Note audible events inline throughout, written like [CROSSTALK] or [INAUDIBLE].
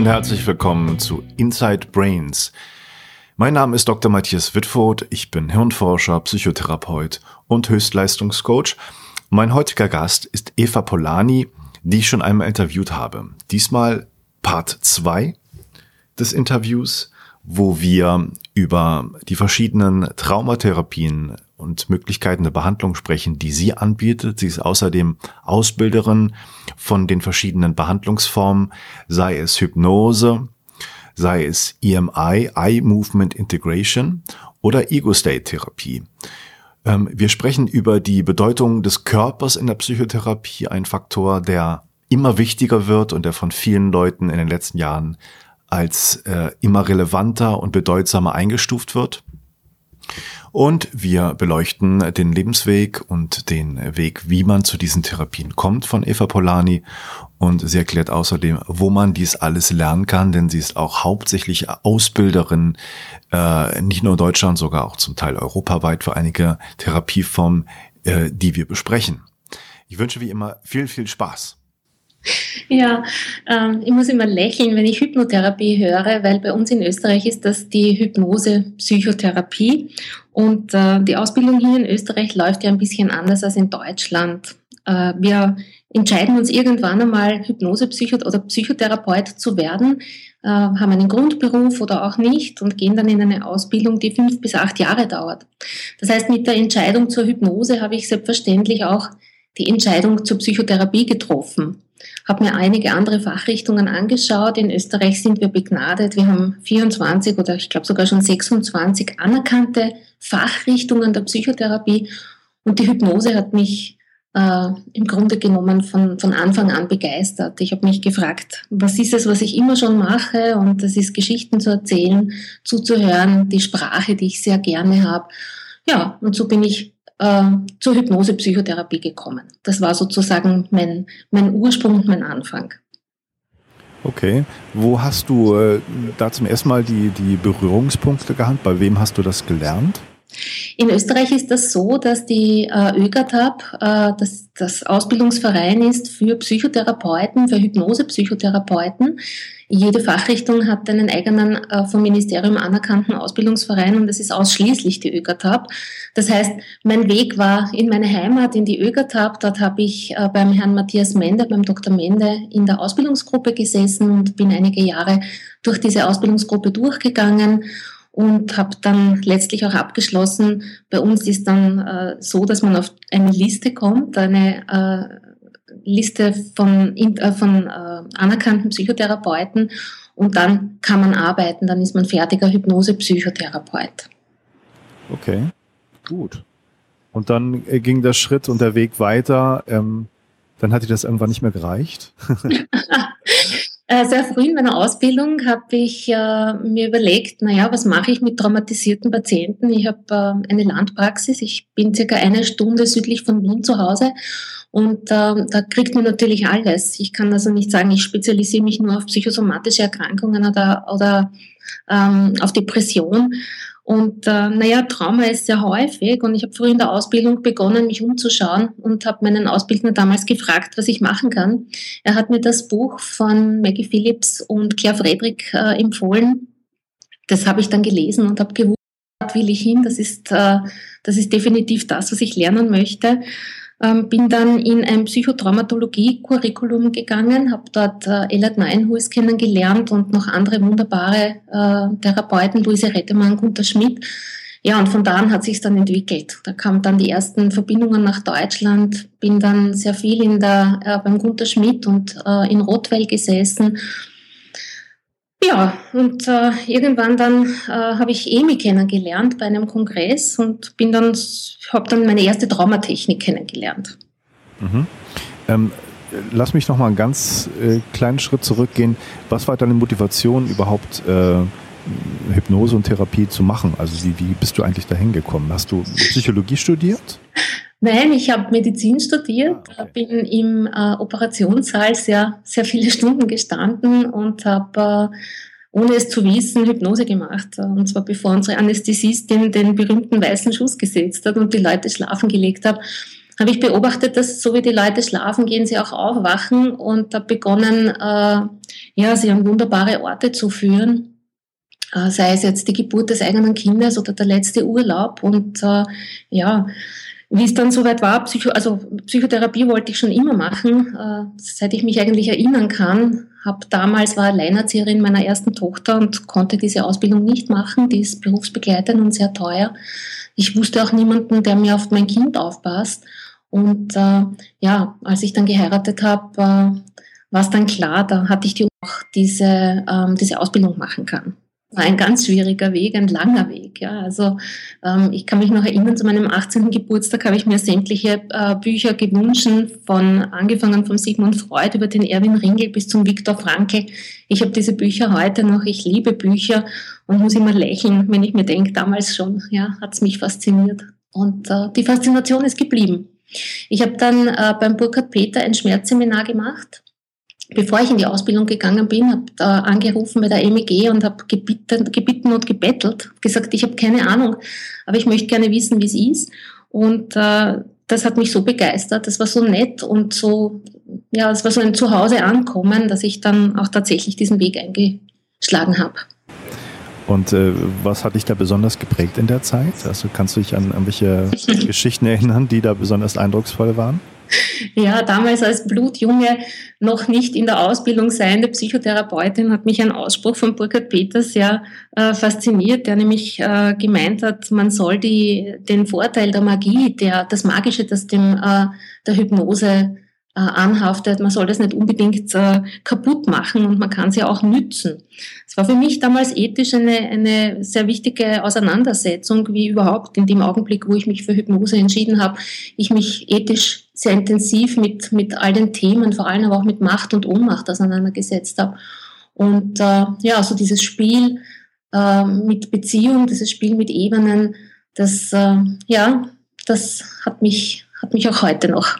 Und herzlich willkommen zu Inside Brains. Mein Name ist Dr. Matthias Wittfurt, ich bin Hirnforscher, Psychotherapeut und Höchstleistungscoach. Mein heutiger Gast ist Eva Polani, die ich schon einmal interviewt habe. Diesmal Part 2 des Interviews, wo wir über die verschiedenen Traumatherapien und Möglichkeiten der Behandlung sprechen, die sie anbietet. Sie ist außerdem Ausbilderin von den verschiedenen Behandlungsformen, sei es Hypnose, sei es EMI, Eye Movement Integration oder Ego-State-Therapie. Ähm, wir sprechen über die Bedeutung des Körpers in der Psychotherapie, ein Faktor, der immer wichtiger wird und der von vielen Leuten in den letzten Jahren als äh, immer relevanter und bedeutsamer eingestuft wird. Und wir beleuchten den Lebensweg und den Weg, wie man zu diesen Therapien kommt von Eva Polani. Und sie erklärt außerdem, wo man dies alles lernen kann, denn sie ist auch hauptsächlich Ausbilderin, äh, nicht nur in Deutschland, sogar auch zum Teil europaweit für einige Therapieformen, äh, die wir besprechen. Ich wünsche wie immer viel, viel Spaß. Ja, ähm, ich muss immer lächeln, wenn ich Hypnotherapie höre, weil bei uns in Österreich ist das die Hypnose-Psychotherapie. Und äh, die Ausbildung hier in Österreich läuft ja ein bisschen anders als in Deutschland. Äh, wir entscheiden uns irgendwann einmal Hypnose-Psycho- oder Psychotherapeut zu werden, äh, haben einen Grundberuf oder auch nicht und gehen dann in eine Ausbildung, die fünf bis acht Jahre dauert. Das heißt, mit der Entscheidung zur Hypnose habe ich selbstverständlich auch die Entscheidung zur Psychotherapie getroffen habe mir einige andere Fachrichtungen angeschaut. In Österreich sind wir begnadet. Wir haben 24 oder ich glaube sogar schon 26 anerkannte Fachrichtungen der Psychotherapie. Und die Hypnose hat mich äh, im Grunde genommen von, von Anfang an begeistert. Ich habe mich gefragt, was ist es, was ich immer schon mache? Und das ist Geschichten zu erzählen, zuzuhören, die Sprache, die ich sehr gerne habe. Ja, und so bin ich äh, zur Hypnose-Psychotherapie gekommen. Das war sozusagen mein, mein Ursprung und mein Anfang. Okay. Wo hast du äh, da zum ersten Mal die, die Berührungspunkte gehabt? Bei wem hast du das gelernt? In Österreich ist das so, dass die äh, ÖGATAB, äh, das, das Ausbildungsverein ist für Psychotherapeuten, für Hypnose-Psychotherapeuten. Jede Fachrichtung hat einen eigenen äh, vom Ministerium anerkannten Ausbildungsverein und das ist ausschließlich die ÖGATAB. Das heißt, mein Weg war in meine Heimat, in die ÖGATAB. Dort habe ich äh, beim Herrn Matthias Mende, beim Dr. Mende in der Ausbildungsgruppe gesessen und bin einige Jahre durch diese Ausbildungsgruppe durchgegangen und habe dann letztlich auch abgeschlossen. Bei uns ist dann äh, so, dass man auf eine Liste kommt, eine äh, Liste von, äh, von äh, anerkannten Psychotherapeuten und dann kann man arbeiten, dann ist man fertiger Hypnose-Psychotherapeut. Okay, gut. Und dann äh, ging der Schritt und der Weg weiter. Ähm, dann hat dir das irgendwann nicht mehr gereicht. [LAUGHS] Äh, sehr früh in meiner Ausbildung habe ich äh, mir überlegt, naja, was mache ich mit traumatisierten Patienten? Ich habe äh, eine Landpraxis, ich bin circa eine Stunde südlich von Wien zu Hause und da kriegt man natürlich alles. Ich kann also nicht sagen, ich spezialisiere mich nur auf psychosomatische Erkrankungen oder, oder ähm, auf Depression. Und äh, naja, Trauma ist sehr häufig und ich habe früh in der Ausbildung begonnen, mich umzuschauen und habe meinen Ausbildner damals gefragt, was ich machen kann. Er hat mir das Buch von Maggie Phillips und Claire Friedrich äh, empfohlen. Das habe ich dann gelesen und habe gewusst, will ich hin. Das ist, äh, das ist definitiv das, was ich lernen möchte. Ähm, bin dann in ein Psychotraumatologie-Curriculum gegangen, habe dort äh, Elad Neinhuis kennengelernt und noch andere wunderbare äh, Therapeuten, Luise Rettemann, Gunter Schmidt. Ja, und von da an hat sich dann entwickelt. Da kamen dann die ersten Verbindungen nach Deutschland, bin dann sehr viel in der, äh, beim Gunter Schmidt und äh, in Rottweil gesessen ja, und äh, irgendwann dann äh, habe ich Emi kennengelernt bei einem Kongress und bin dann, habe dann meine erste Traumatechnik kennengelernt. Mhm. Ähm, lass mich noch mal einen ganz äh, kleinen Schritt zurückgehen. Was war deine Motivation überhaupt? Äh, Hypnose und Therapie zu machen? Also wie, wie bist du eigentlich dahin gekommen? Hast du Psychologie studiert? Nein, ich habe Medizin studiert, ah, okay. bin im äh, Operationssaal sehr, sehr viele [LAUGHS] Stunden gestanden und habe, äh, ohne es zu wissen, Hypnose gemacht. Und zwar bevor unsere Anästhesistin den berühmten weißen Schuss gesetzt hat und die Leute schlafen gelegt hat, habe ich beobachtet, dass so wie die Leute schlafen, gehen sie auch aufwachen und habe begonnen, äh, ja, sie an wunderbare Orte zu führen. Äh, sei es jetzt die Geburt des eigenen Kindes oder der letzte Urlaub und äh, ja, wie es dann soweit war, Psycho also Psychotherapie wollte ich schon immer machen, äh, seit ich mich eigentlich erinnern kann. Hab damals war Alleinerzieherin meiner ersten Tochter und konnte diese Ausbildung nicht machen. Die ist berufsbegleitend und sehr teuer. Ich wusste auch niemanden, der mir auf mein Kind aufpasst. Und äh, ja, als ich dann geheiratet habe, äh, war es dann klar, da hatte ich die auch diese, ähm, diese Ausbildung machen kann war ein ganz schwieriger Weg, ein langer Weg. Ja. Also ähm, ich kann mich noch erinnern, zu meinem 18. Geburtstag habe ich mir sämtliche äh, Bücher gewünscht, von angefangen von Sigmund Freud über den Erwin Ringel bis zum Viktor Frankl. Ich habe diese Bücher heute noch, ich liebe Bücher und muss immer lächeln, wenn ich mir denke, damals schon, ja, hat es mich fasziniert. Und äh, die Faszination ist geblieben. Ich habe dann äh, beim Burkhard Peter ein Schmerzseminar gemacht bevor ich in die Ausbildung gegangen bin, habe da angerufen bei der MEG und habe gebitten, gebitten und gebettelt, gesagt, ich habe keine Ahnung, aber ich möchte gerne wissen, wie es ist. Und äh, das hat mich so begeistert, das war so nett und so, ja, es war so ein Zuhause ankommen, dass ich dann auch tatsächlich diesen Weg eingeschlagen habe. Und äh, was hat dich da besonders geprägt in der Zeit? Also kannst du dich an, an welche [LAUGHS] Geschichten erinnern, die da besonders eindrucksvoll waren? [LAUGHS] Ja, damals als Blutjunge, noch nicht in der Ausbildung seiende Psychotherapeutin, hat mich ein Ausspruch von Burkhard Peters sehr äh, fasziniert, der nämlich äh, gemeint hat, man soll die, den Vorteil der Magie, der, das Magische, das dem äh, der Hypnose äh, anhaftet. Man soll das nicht unbedingt äh, kaputt machen und man kann sie auch nützen. Es war für mich damals ethisch eine, eine sehr wichtige Auseinandersetzung, wie überhaupt in dem Augenblick, wo ich mich für Hypnose entschieden habe, ich mich ethisch sehr intensiv mit, mit all den Themen, vor allem aber auch mit Macht und Ohnmacht auseinandergesetzt habe. Und äh, ja, so dieses Spiel äh, mit Beziehung, dieses Spiel mit Ebenen, das, äh, ja, das hat mich, hat mich auch heute noch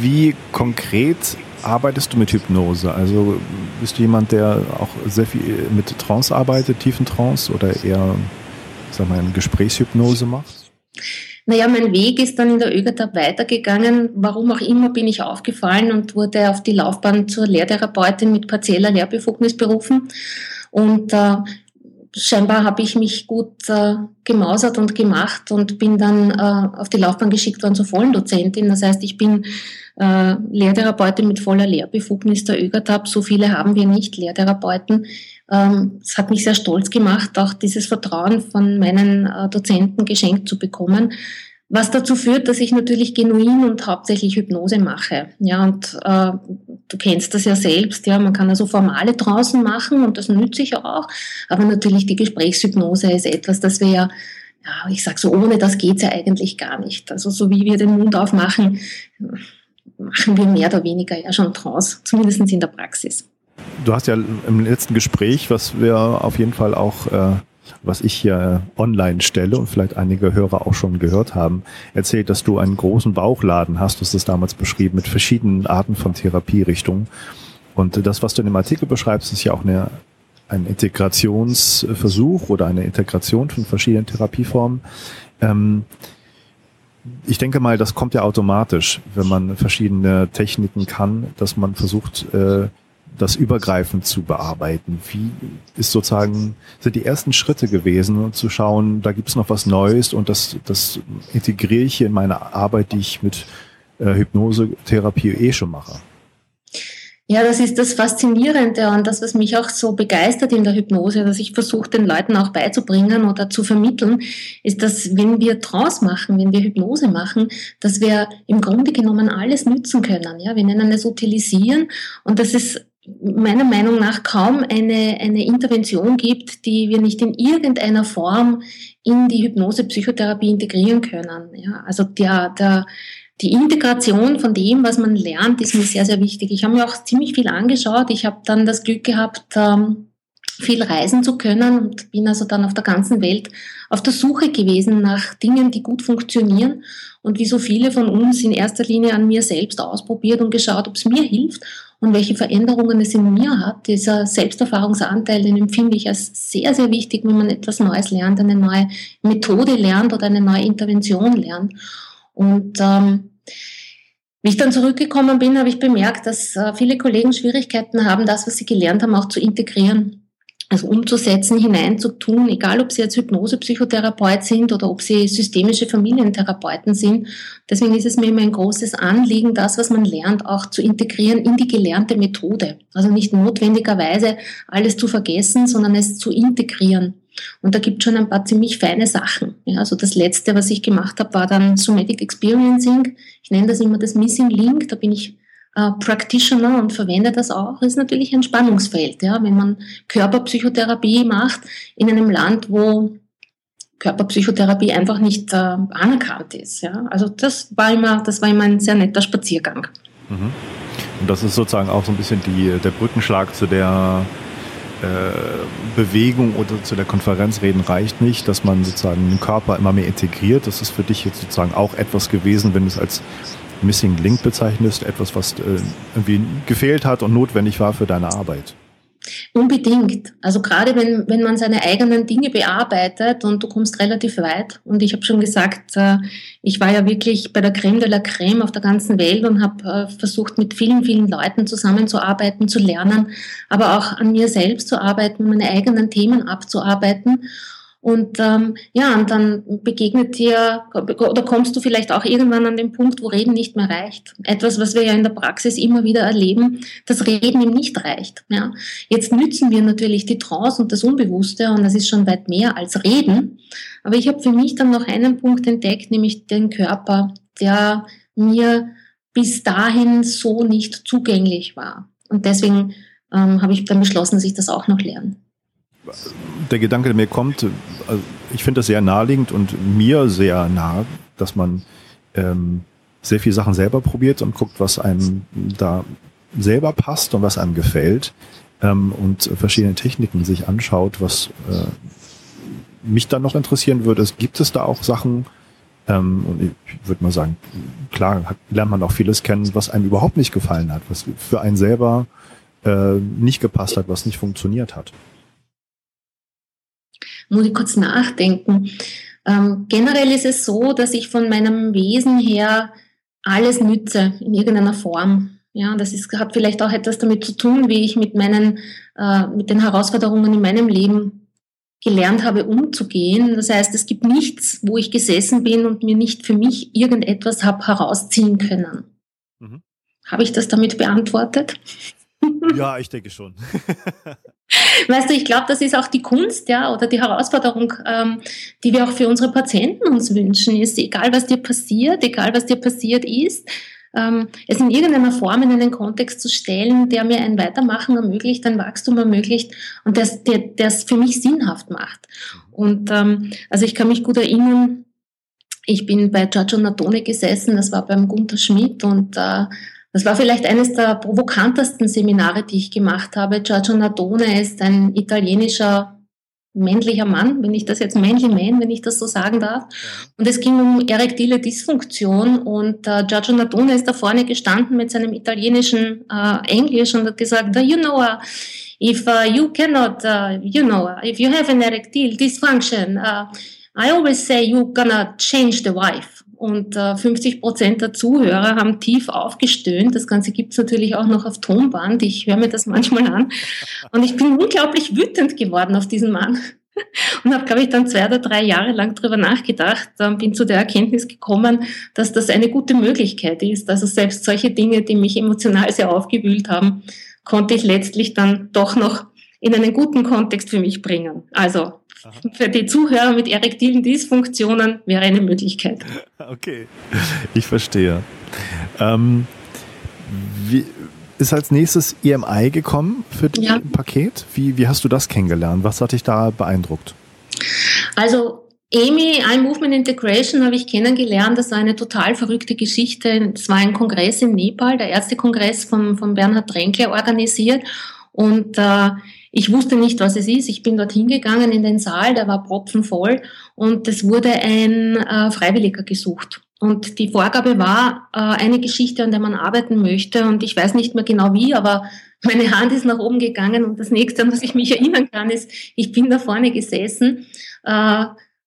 wie konkret arbeitest du mit Hypnose? Also bist du jemand, der auch sehr viel mit Trance arbeitet, tiefen Trance oder eher, sag mal, Gesprächshypnose macht? Naja, mein Weg ist dann in der ÖGATAP weitergegangen. Warum auch immer bin ich aufgefallen und wurde auf die Laufbahn zur Lehrtherapeutin mit partieller Lehrbefugnis berufen. Und äh, scheinbar habe ich mich gut äh, gemausert und gemacht und bin dann äh, auf die Laufbahn geschickt worden zur vollen Dozentin. Das heißt, ich bin äh, Lehrtherapeutin mit voller Lehrbefugnis der ÖGATAP. So viele haben wir nicht, Lehrtherapeuten. Ähm, es hat mich sehr stolz gemacht, auch dieses Vertrauen von meinen äh, Dozenten geschenkt zu bekommen. Was dazu führt, dass ich natürlich genuin und hauptsächlich Hypnose mache. Ja, und äh, du kennst das ja selbst, ja, man kann also Formale draußen machen und das nütze ich auch. Aber natürlich die Gesprächshypnose ist etwas, das wir ja, ja, ich sag so, ohne das geht's ja eigentlich gar nicht. Also so wie wir den Mund aufmachen, machen wir mehr oder weniger ja schon draus, zumindest in der Praxis. Du hast ja im letzten Gespräch, was wir auf jeden Fall auch äh was ich hier online stelle und vielleicht einige Hörer auch schon gehört haben, erzählt, dass du einen großen Bauchladen hast, du hast es damals beschrieben, mit verschiedenen Arten von Therapierichtungen. Und das, was du in dem Artikel beschreibst, ist ja auch eine, ein Integrationsversuch oder eine Integration von verschiedenen Therapieformen. Ähm, ich denke mal, das kommt ja automatisch, wenn man verschiedene Techniken kann, dass man versucht, äh, das übergreifend zu bearbeiten? Wie ist sozusagen, sind die ersten Schritte gewesen, um zu schauen, da gibt es noch was Neues und das, das integriere ich hier in meine Arbeit, die ich mit äh, Hypnosetherapie eh schon mache? Ja, das ist das Faszinierende und das, was mich auch so begeistert in der Hypnose, dass ich versuche, den Leuten auch beizubringen oder zu vermitteln, ist, dass wenn wir Trance machen, wenn wir Hypnose machen, dass wir im Grunde genommen alles nützen können. Ja, wir nennen es utilisieren und das ist meiner Meinung nach kaum eine, eine Intervention gibt, die wir nicht in irgendeiner Form in die Hypnose-Psychotherapie integrieren können. Ja, also der, der, die Integration von dem, was man lernt, ist mir sehr, sehr wichtig. Ich habe mir auch ziemlich viel angeschaut. Ich habe dann das Glück gehabt, ähm, viel reisen zu können und bin also dann auf der ganzen Welt auf der Suche gewesen nach Dingen, die gut funktionieren und wie so viele von uns in erster Linie an mir selbst ausprobiert und geschaut, ob es mir hilft und welche Veränderungen es in mir hat. Dieser Selbsterfahrungsanteil, den empfinde ich als sehr, sehr wichtig, wenn man etwas Neues lernt, eine neue Methode lernt oder eine neue Intervention lernt. Und ähm, Wie ich dann zurückgekommen bin, habe ich bemerkt, dass äh, viele Kollegen Schwierigkeiten haben, das, was sie gelernt haben, auch zu integrieren also umzusetzen, hineinzutun, egal ob sie jetzt Hypnosepsychotherapeut sind oder ob sie systemische Familientherapeuten sind. Deswegen ist es mir immer ein großes Anliegen, das, was man lernt, auch zu integrieren in die gelernte Methode. Also nicht notwendigerweise alles zu vergessen, sondern es zu integrieren. Und da gibt es schon ein paar ziemlich feine Sachen. Ja, also das letzte, was ich gemacht habe, war dann Somatic Experiencing. Ich nenne das immer das Missing Link. Da bin ich äh, Practitioner und verwende das auch, ist natürlich ein Spannungsfeld. Ja? Wenn man Körperpsychotherapie macht in einem Land, wo Körperpsychotherapie einfach nicht äh, anerkannt ist. Ja? Also das war immer, das war immer ein sehr netter Spaziergang. Mhm. Und das ist sozusagen auch so ein bisschen die, der Brückenschlag zu der äh, Bewegung oder zu der Konferenz reden reicht nicht, dass man sozusagen den Körper immer mehr integriert. Das ist für dich jetzt sozusagen auch etwas gewesen, wenn du es als Missing Link bezeichnest, etwas, was äh, irgendwie gefehlt hat und notwendig war für deine Arbeit. Unbedingt. Also gerade wenn, wenn man seine eigenen Dinge bearbeitet und du kommst relativ weit. Und ich habe schon gesagt, äh, ich war ja wirklich bei der Creme de la Creme auf der ganzen Welt und habe äh, versucht, mit vielen, vielen Leuten zusammenzuarbeiten, zu lernen, aber auch an mir selbst zu arbeiten, meine eigenen Themen abzuarbeiten. Und ähm, ja, und dann begegnet dir oder kommst du vielleicht auch irgendwann an den Punkt, wo Reden nicht mehr reicht. Etwas, was wir ja in der Praxis immer wieder erleben, dass Reden ihm nicht reicht. Ja. Jetzt nützen wir natürlich die Trance und das Unbewusste und das ist schon weit mehr als Reden. Aber ich habe für mich dann noch einen Punkt entdeckt, nämlich den Körper, der mir bis dahin so nicht zugänglich war. Und deswegen ähm, habe ich dann beschlossen, dass ich das auch noch lerne der Gedanke, der mir kommt, also ich finde das sehr naheliegend und mir sehr nah, dass man ähm, sehr viele Sachen selber probiert und guckt, was einem da selber passt und was einem gefällt ähm, und verschiedene Techniken sich anschaut, was äh, mich dann noch interessieren würde, ist, gibt es da auch Sachen, ähm, und ich würde mal sagen, klar hat, lernt man auch vieles kennen, was einem überhaupt nicht gefallen hat, was für einen selber äh, nicht gepasst hat, was nicht funktioniert hat muss ich kurz nachdenken. Ähm, generell ist es so, dass ich von meinem Wesen her alles nütze in irgendeiner Form. Ja, das ist, hat vielleicht auch etwas damit zu tun, wie ich mit meinen, äh, mit den Herausforderungen in meinem Leben gelernt habe, umzugehen. Das heißt, es gibt nichts, wo ich gesessen bin und mir nicht für mich irgendetwas habe herausziehen können. Mhm. Habe ich das damit beantwortet? Ja, ich denke schon. [LAUGHS] [LAUGHS] Weißt du, ich glaube, das ist auch die Kunst, ja, oder die Herausforderung, ähm, die wir auch für unsere Patienten uns wünschen, ist, egal was dir passiert, egal was dir passiert ist, ähm, es in irgendeiner Form in einen Kontext zu stellen, der mir ein Weitermachen ermöglicht, ein Wachstum ermöglicht und das, der, es für mich sinnhaft macht. Und ähm, also ich kann mich gut erinnern, ich bin bei Giorgio Natone gesessen, das war beim Gunther Schmidt und äh, das war vielleicht eines der provokantesten Seminare, die ich gemacht habe. Giorgio Nardone ist ein italienischer männlicher Mann, wenn ich das jetzt männlich man, wenn ich das so sagen darf. Und es ging um erektile Dysfunktion und äh, Giorgio Nardone ist da vorne gestanden mit seinem italienischen äh, Englisch und hat gesagt, you know, uh, if uh, you cannot, uh, you know, uh, if you have an erectile dysfunction, uh, I always say you're gonna change the wife. Und äh, 50 Prozent der Zuhörer haben tief aufgestöhnt. Das Ganze gibt's natürlich auch noch auf Tonband. Ich höre mir das manchmal an. Und ich bin unglaublich wütend geworden auf diesen Mann. Und habe, glaube ich, dann zwei oder drei Jahre lang drüber nachgedacht, äh, bin zu der Erkenntnis gekommen, dass das eine gute Möglichkeit ist. Also selbst solche Dinge, die mich emotional sehr aufgewühlt haben, konnte ich letztlich dann doch noch in einen guten Kontext für mich bringen. Also Aha. Für die Zuhörer mit erektilen Dysfunktionen wäre eine Möglichkeit. Okay, ich verstehe. Ähm, wie, ist als nächstes EMI gekommen für das ja. Paket? Wie, wie hast du das kennengelernt? Was hat dich da beeindruckt? Also EMI, Eye Movement Integration, habe ich kennengelernt. Das war eine total verrückte Geschichte. Es war ein Kongress in Nepal, der erste Kongress von, von Bernhard Trenkler organisiert. Und äh, ich wusste nicht, was es ist. Ich bin dort hingegangen in den Saal, der war propfenvoll und es wurde ein äh, Freiwilliger gesucht. Und die Vorgabe war äh, eine Geschichte, an der man arbeiten möchte. Und ich weiß nicht mehr genau wie, aber meine Hand ist nach oben gegangen und das nächste, an was ich mich erinnern kann, ist, ich bin da vorne gesessen äh,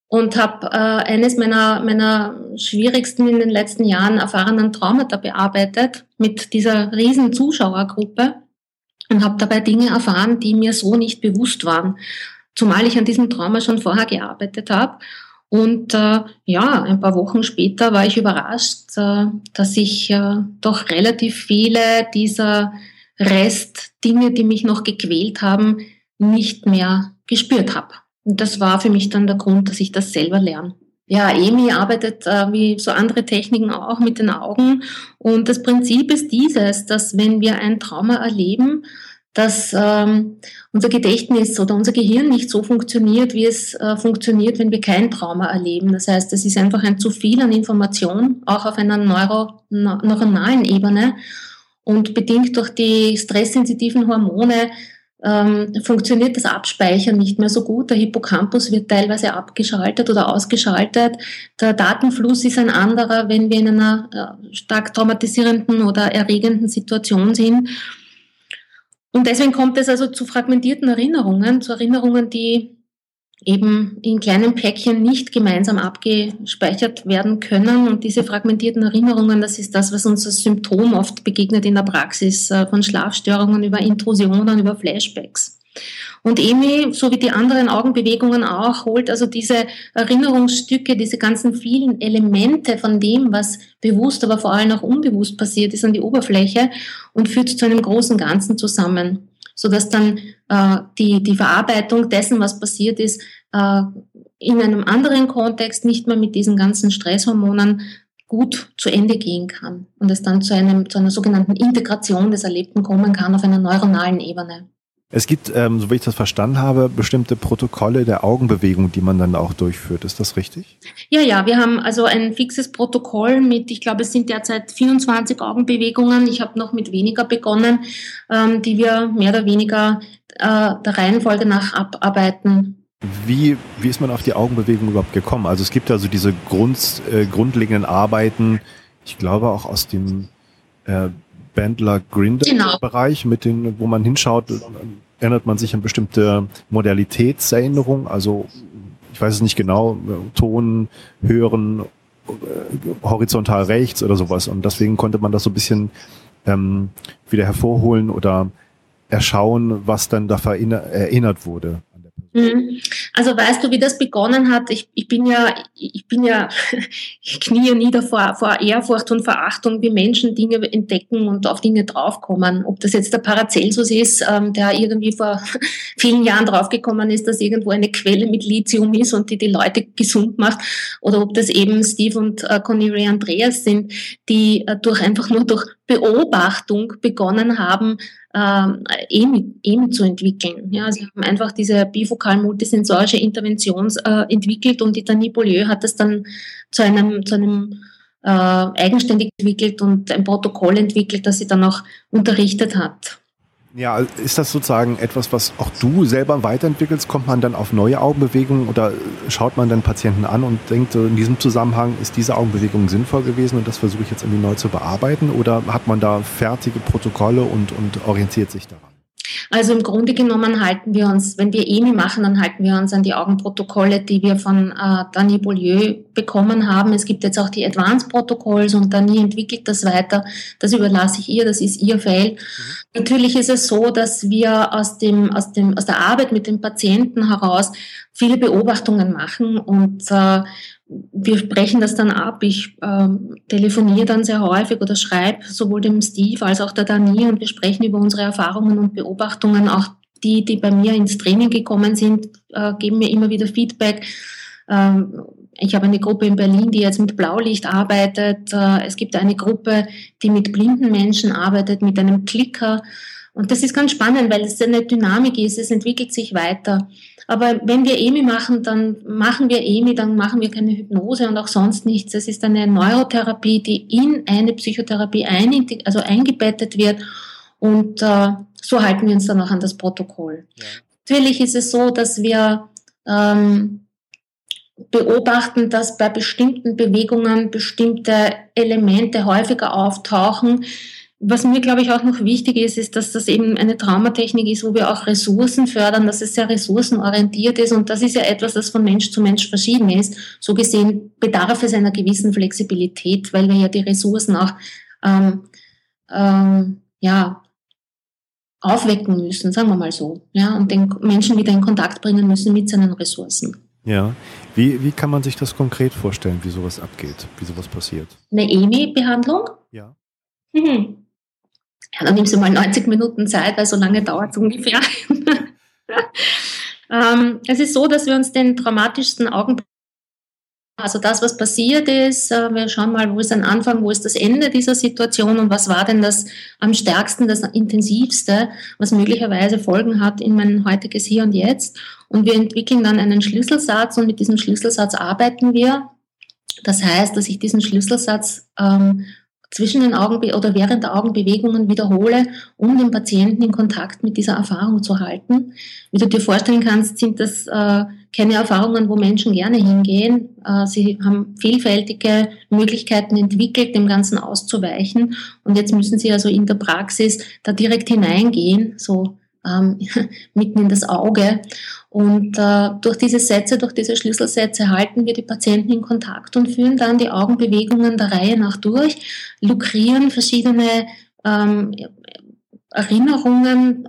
und habe äh, eines meiner, meiner schwierigsten in den letzten Jahren erfahrenen Traumata bearbeitet mit dieser riesen Zuschauergruppe und habe dabei Dinge erfahren, die mir so nicht bewusst waren, zumal ich an diesem Trauma schon vorher gearbeitet habe. Und äh, ja, ein paar Wochen später war ich überrascht, äh, dass ich äh, doch relativ viele dieser Restdinge, die mich noch gequält haben, nicht mehr gespürt habe. Und das war für mich dann der Grund, dass ich das selber lerne. Ja, EMI arbeitet äh, wie so andere Techniken auch mit den Augen. Und das Prinzip ist dieses, dass wenn wir ein Trauma erleben, dass ähm, unser Gedächtnis oder unser Gehirn nicht so funktioniert, wie es äh, funktioniert, wenn wir kein Trauma erleben. Das heißt, es ist einfach ein zu viel an Information, auch auf einer neuro neuronalen Ebene. Und bedingt durch die stresssensitiven Hormone ähm, funktioniert das Abspeichern nicht mehr so gut. Der Hippocampus wird teilweise abgeschaltet oder ausgeschaltet. Der Datenfluss ist ein anderer, wenn wir in einer äh, stark traumatisierenden oder erregenden Situation sind. Und deswegen kommt es also zu fragmentierten Erinnerungen, zu Erinnerungen, die eben in kleinen Päckchen nicht gemeinsam abgespeichert werden können. Und diese fragmentierten Erinnerungen, das ist das, was uns als Symptom oft begegnet in der Praxis, äh, von Schlafstörungen über Intrusionen, über Flashbacks. Und EMI, so wie die anderen Augenbewegungen auch, holt also diese Erinnerungsstücke, diese ganzen vielen Elemente von dem, was bewusst, aber vor allem auch unbewusst passiert ist, an die Oberfläche und führt zu einem großen Ganzen zusammen so dass dann äh, die, die Verarbeitung dessen, was passiert ist, äh, in einem anderen Kontext nicht mehr mit diesen ganzen Stresshormonen gut zu Ende gehen kann und es dann zu, einem, zu einer sogenannten Integration des Erlebten kommen kann auf einer neuronalen Ebene. Es gibt, ähm, so wie ich das verstanden habe, bestimmte Protokolle der Augenbewegung, die man dann auch durchführt. Ist das richtig? Ja, ja, wir haben also ein fixes Protokoll mit, ich glaube, es sind derzeit 24 Augenbewegungen. Ich habe noch mit weniger begonnen, ähm, die wir mehr oder weniger äh, der Reihenfolge nach abarbeiten. Wie, wie ist man auf die Augenbewegung überhaupt gekommen? Also es gibt also diese Grund, äh, grundlegenden Arbeiten, ich glaube auch aus dem äh, Bandler Grinder genau. Bereich, mit den, wo man hinschaut, erinnert man sich an bestimmte Modalitätserinnerungen, also ich weiß es nicht genau, Ton, Hören, äh, horizontal rechts oder sowas. Und deswegen konnte man das so ein bisschen ähm, wieder hervorholen oder erschauen, was dann da erinnert wurde. Mhm. Also weißt du, wie das begonnen hat? Ich, ich bin ja, ich bin ja, ich [LAUGHS] knie nieder vor, vor Ehrfurcht und Verachtung, wie Menschen Dinge entdecken und auf Dinge draufkommen. Ob das jetzt der Paracelsus ist, ähm, der irgendwie vor [LAUGHS] vielen Jahren draufgekommen ist, dass irgendwo eine Quelle mit Lithium ist und die die Leute gesund macht, oder ob das eben Steve und äh, Connery Andreas sind, die äh, durch einfach nur durch Beobachtung begonnen haben, ähm, EMI, EMI zu entwickeln. Ja, sie haben einfach diese bifokal multisensorische Intervention äh, entwickelt und die Dani Beaulieu hat das dann zu einem, zu einem äh, eigenständig entwickelt und ein Protokoll entwickelt, das sie dann auch unterrichtet hat. Ja, ist das sozusagen etwas, was auch du selber weiterentwickelst? Kommt man dann auf neue Augenbewegungen oder schaut man dann Patienten an und denkt, in diesem Zusammenhang ist diese Augenbewegung sinnvoll gewesen und das versuche ich jetzt irgendwie neu zu bearbeiten? Oder hat man da fertige Protokolle und, und orientiert sich daran? Also im Grunde genommen halten wir uns, wenn wir EMI machen, dann halten wir uns an die Augenprotokolle, die wir von äh, Dani Beaulieu bekommen haben. Es gibt jetzt auch die Advanced Protocolls und Dani entwickelt das weiter. Das überlasse ich ihr, das ist ihr Feld. Mhm. Natürlich ist es so, dass wir aus, dem, aus, dem, aus der Arbeit mit dem Patienten heraus viele Beobachtungen machen und äh, wir sprechen das dann ab. Ich äh, telefoniere dann sehr häufig oder schreibe sowohl dem Steve als auch der Dani und wir sprechen über unsere Erfahrungen und Beobachtungen. Auch die, die bei mir ins Training gekommen sind, äh, geben mir immer wieder Feedback. Ähm, ich habe eine Gruppe in Berlin, die jetzt mit Blaulicht arbeitet. Äh, es gibt eine Gruppe, die mit blinden Menschen arbeitet, mit einem Klicker. Und das ist ganz spannend, weil es eine Dynamik ist, es entwickelt sich weiter. Aber wenn wir EMI machen, dann machen wir EMI, dann machen wir keine Hypnose und auch sonst nichts. Es ist eine Neurotherapie, die in eine Psychotherapie ein, also eingebettet wird. Und äh, so halten wir uns dann auch an das Protokoll. Ja. Natürlich ist es so, dass wir ähm, beobachten, dass bei bestimmten Bewegungen bestimmte Elemente häufiger auftauchen, was mir, glaube ich, auch noch wichtig ist, ist, dass das eben eine Traumatechnik ist, wo wir auch Ressourcen fördern, dass es sehr ressourcenorientiert ist. Und das ist ja etwas, das von Mensch zu Mensch verschieden ist. So gesehen bedarf es einer gewissen Flexibilität, weil wir ja die Ressourcen auch ähm, ähm, ja, aufwecken müssen, sagen wir mal so. Ja, und den Menschen wieder in Kontakt bringen müssen mit seinen Ressourcen. Ja. Wie, wie kann man sich das konkret vorstellen, wie sowas abgeht, wie sowas passiert? Eine EMI-Behandlung? Ja. Mhm. Ja, dann nimmst du mal 90 Minuten Zeit, weil so lange dauert es ungefähr. [LAUGHS] ähm, es ist so, dass wir uns den traumatischsten Augenblick also das, was passiert ist, äh, wir schauen mal, wo ist ein Anfang, wo ist das Ende dieser Situation und was war denn das am stärksten, das intensivste, was möglicherweise Folgen hat in mein heutiges Hier und Jetzt. Und wir entwickeln dann einen Schlüsselsatz und mit diesem Schlüsselsatz arbeiten wir. Das heißt, dass ich diesen Schlüsselsatz ähm, zwischen den Augen oder während der Augenbewegungen wiederhole, um den Patienten in Kontakt mit dieser Erfahrung zu halten. Wie du dir vorstellen kannst, sind das äh, keine Erfahrungen, wo Menschen gerne hingehen. Äh, sie haben vielfältige Möglichkeiten entwickelt, dem Ganzen auszuweichen. Und jetzt müssen sie also in der Praxis da direkt hineingehen, so ähm, [LAUGHS] mitten in das Auge. Und äh, durch diese Sätze, durch diese Schlüsselsätze halten wir die Patienten in Kontakt und führen dann die Augenbewegungen der Reihe nach durch, lukrieren verschiedene ähm, Erinnerungen,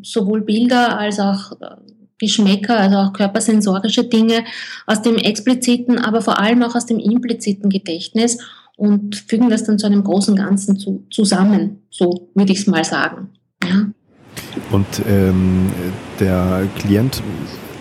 sowohl Bilder als auch äh, Geschmäcker, also auch körpersensorische Dinge aus dem expliziten, aber vor allem auch aus dem impliziten Gedächtnis und fügen das dann zu einem großen Ganzen zu, zusammen, so würde ich es mal sagen. Und ähm, der Klient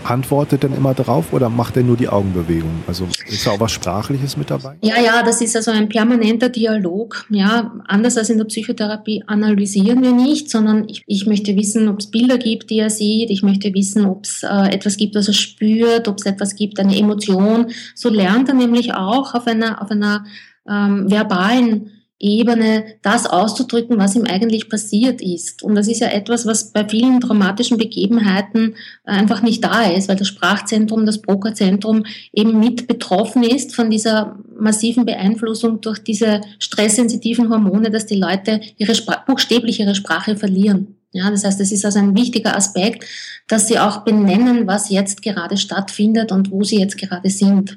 antwortet dann immer drauf oder macht er nur die Augenbewegung? Also ist da auch was Sprachliches mit dabei? Ja, ja, das ist also ein permanenter Dialog. Ja, anders als in der Psychotherapie analysieren wir nicht, sondern ich, ich möchte wissen, ob es Bilder gibt, die er sieht. Ich möchte wissen, ob es äh, etwas gibt, was er spürt, ob es etwas gibt, eine Emotion. So lernt er nämlich auch auf einer, auf einer ähm, verbalen Ebene das auszudrücken, was ihm eigentlich passiert ist. Und das ist ja etwas, was bei vielen traumatischen Begebenheiten einfach nicht da ist, weil das Sprachzentrum, das Brokerzentrum eben mit betroffen ist von dieser massiven Beeinflussung durch diese stresssensitiven Hormone, dass die Leute ihre buchstäblich ihre Sprache verlieren. Ja, das heißt, es ist also ein wichtiger Aspekt, dass sie auch benennen, was jetzt gerade stattfindet und wo sie jetzt gerade sind.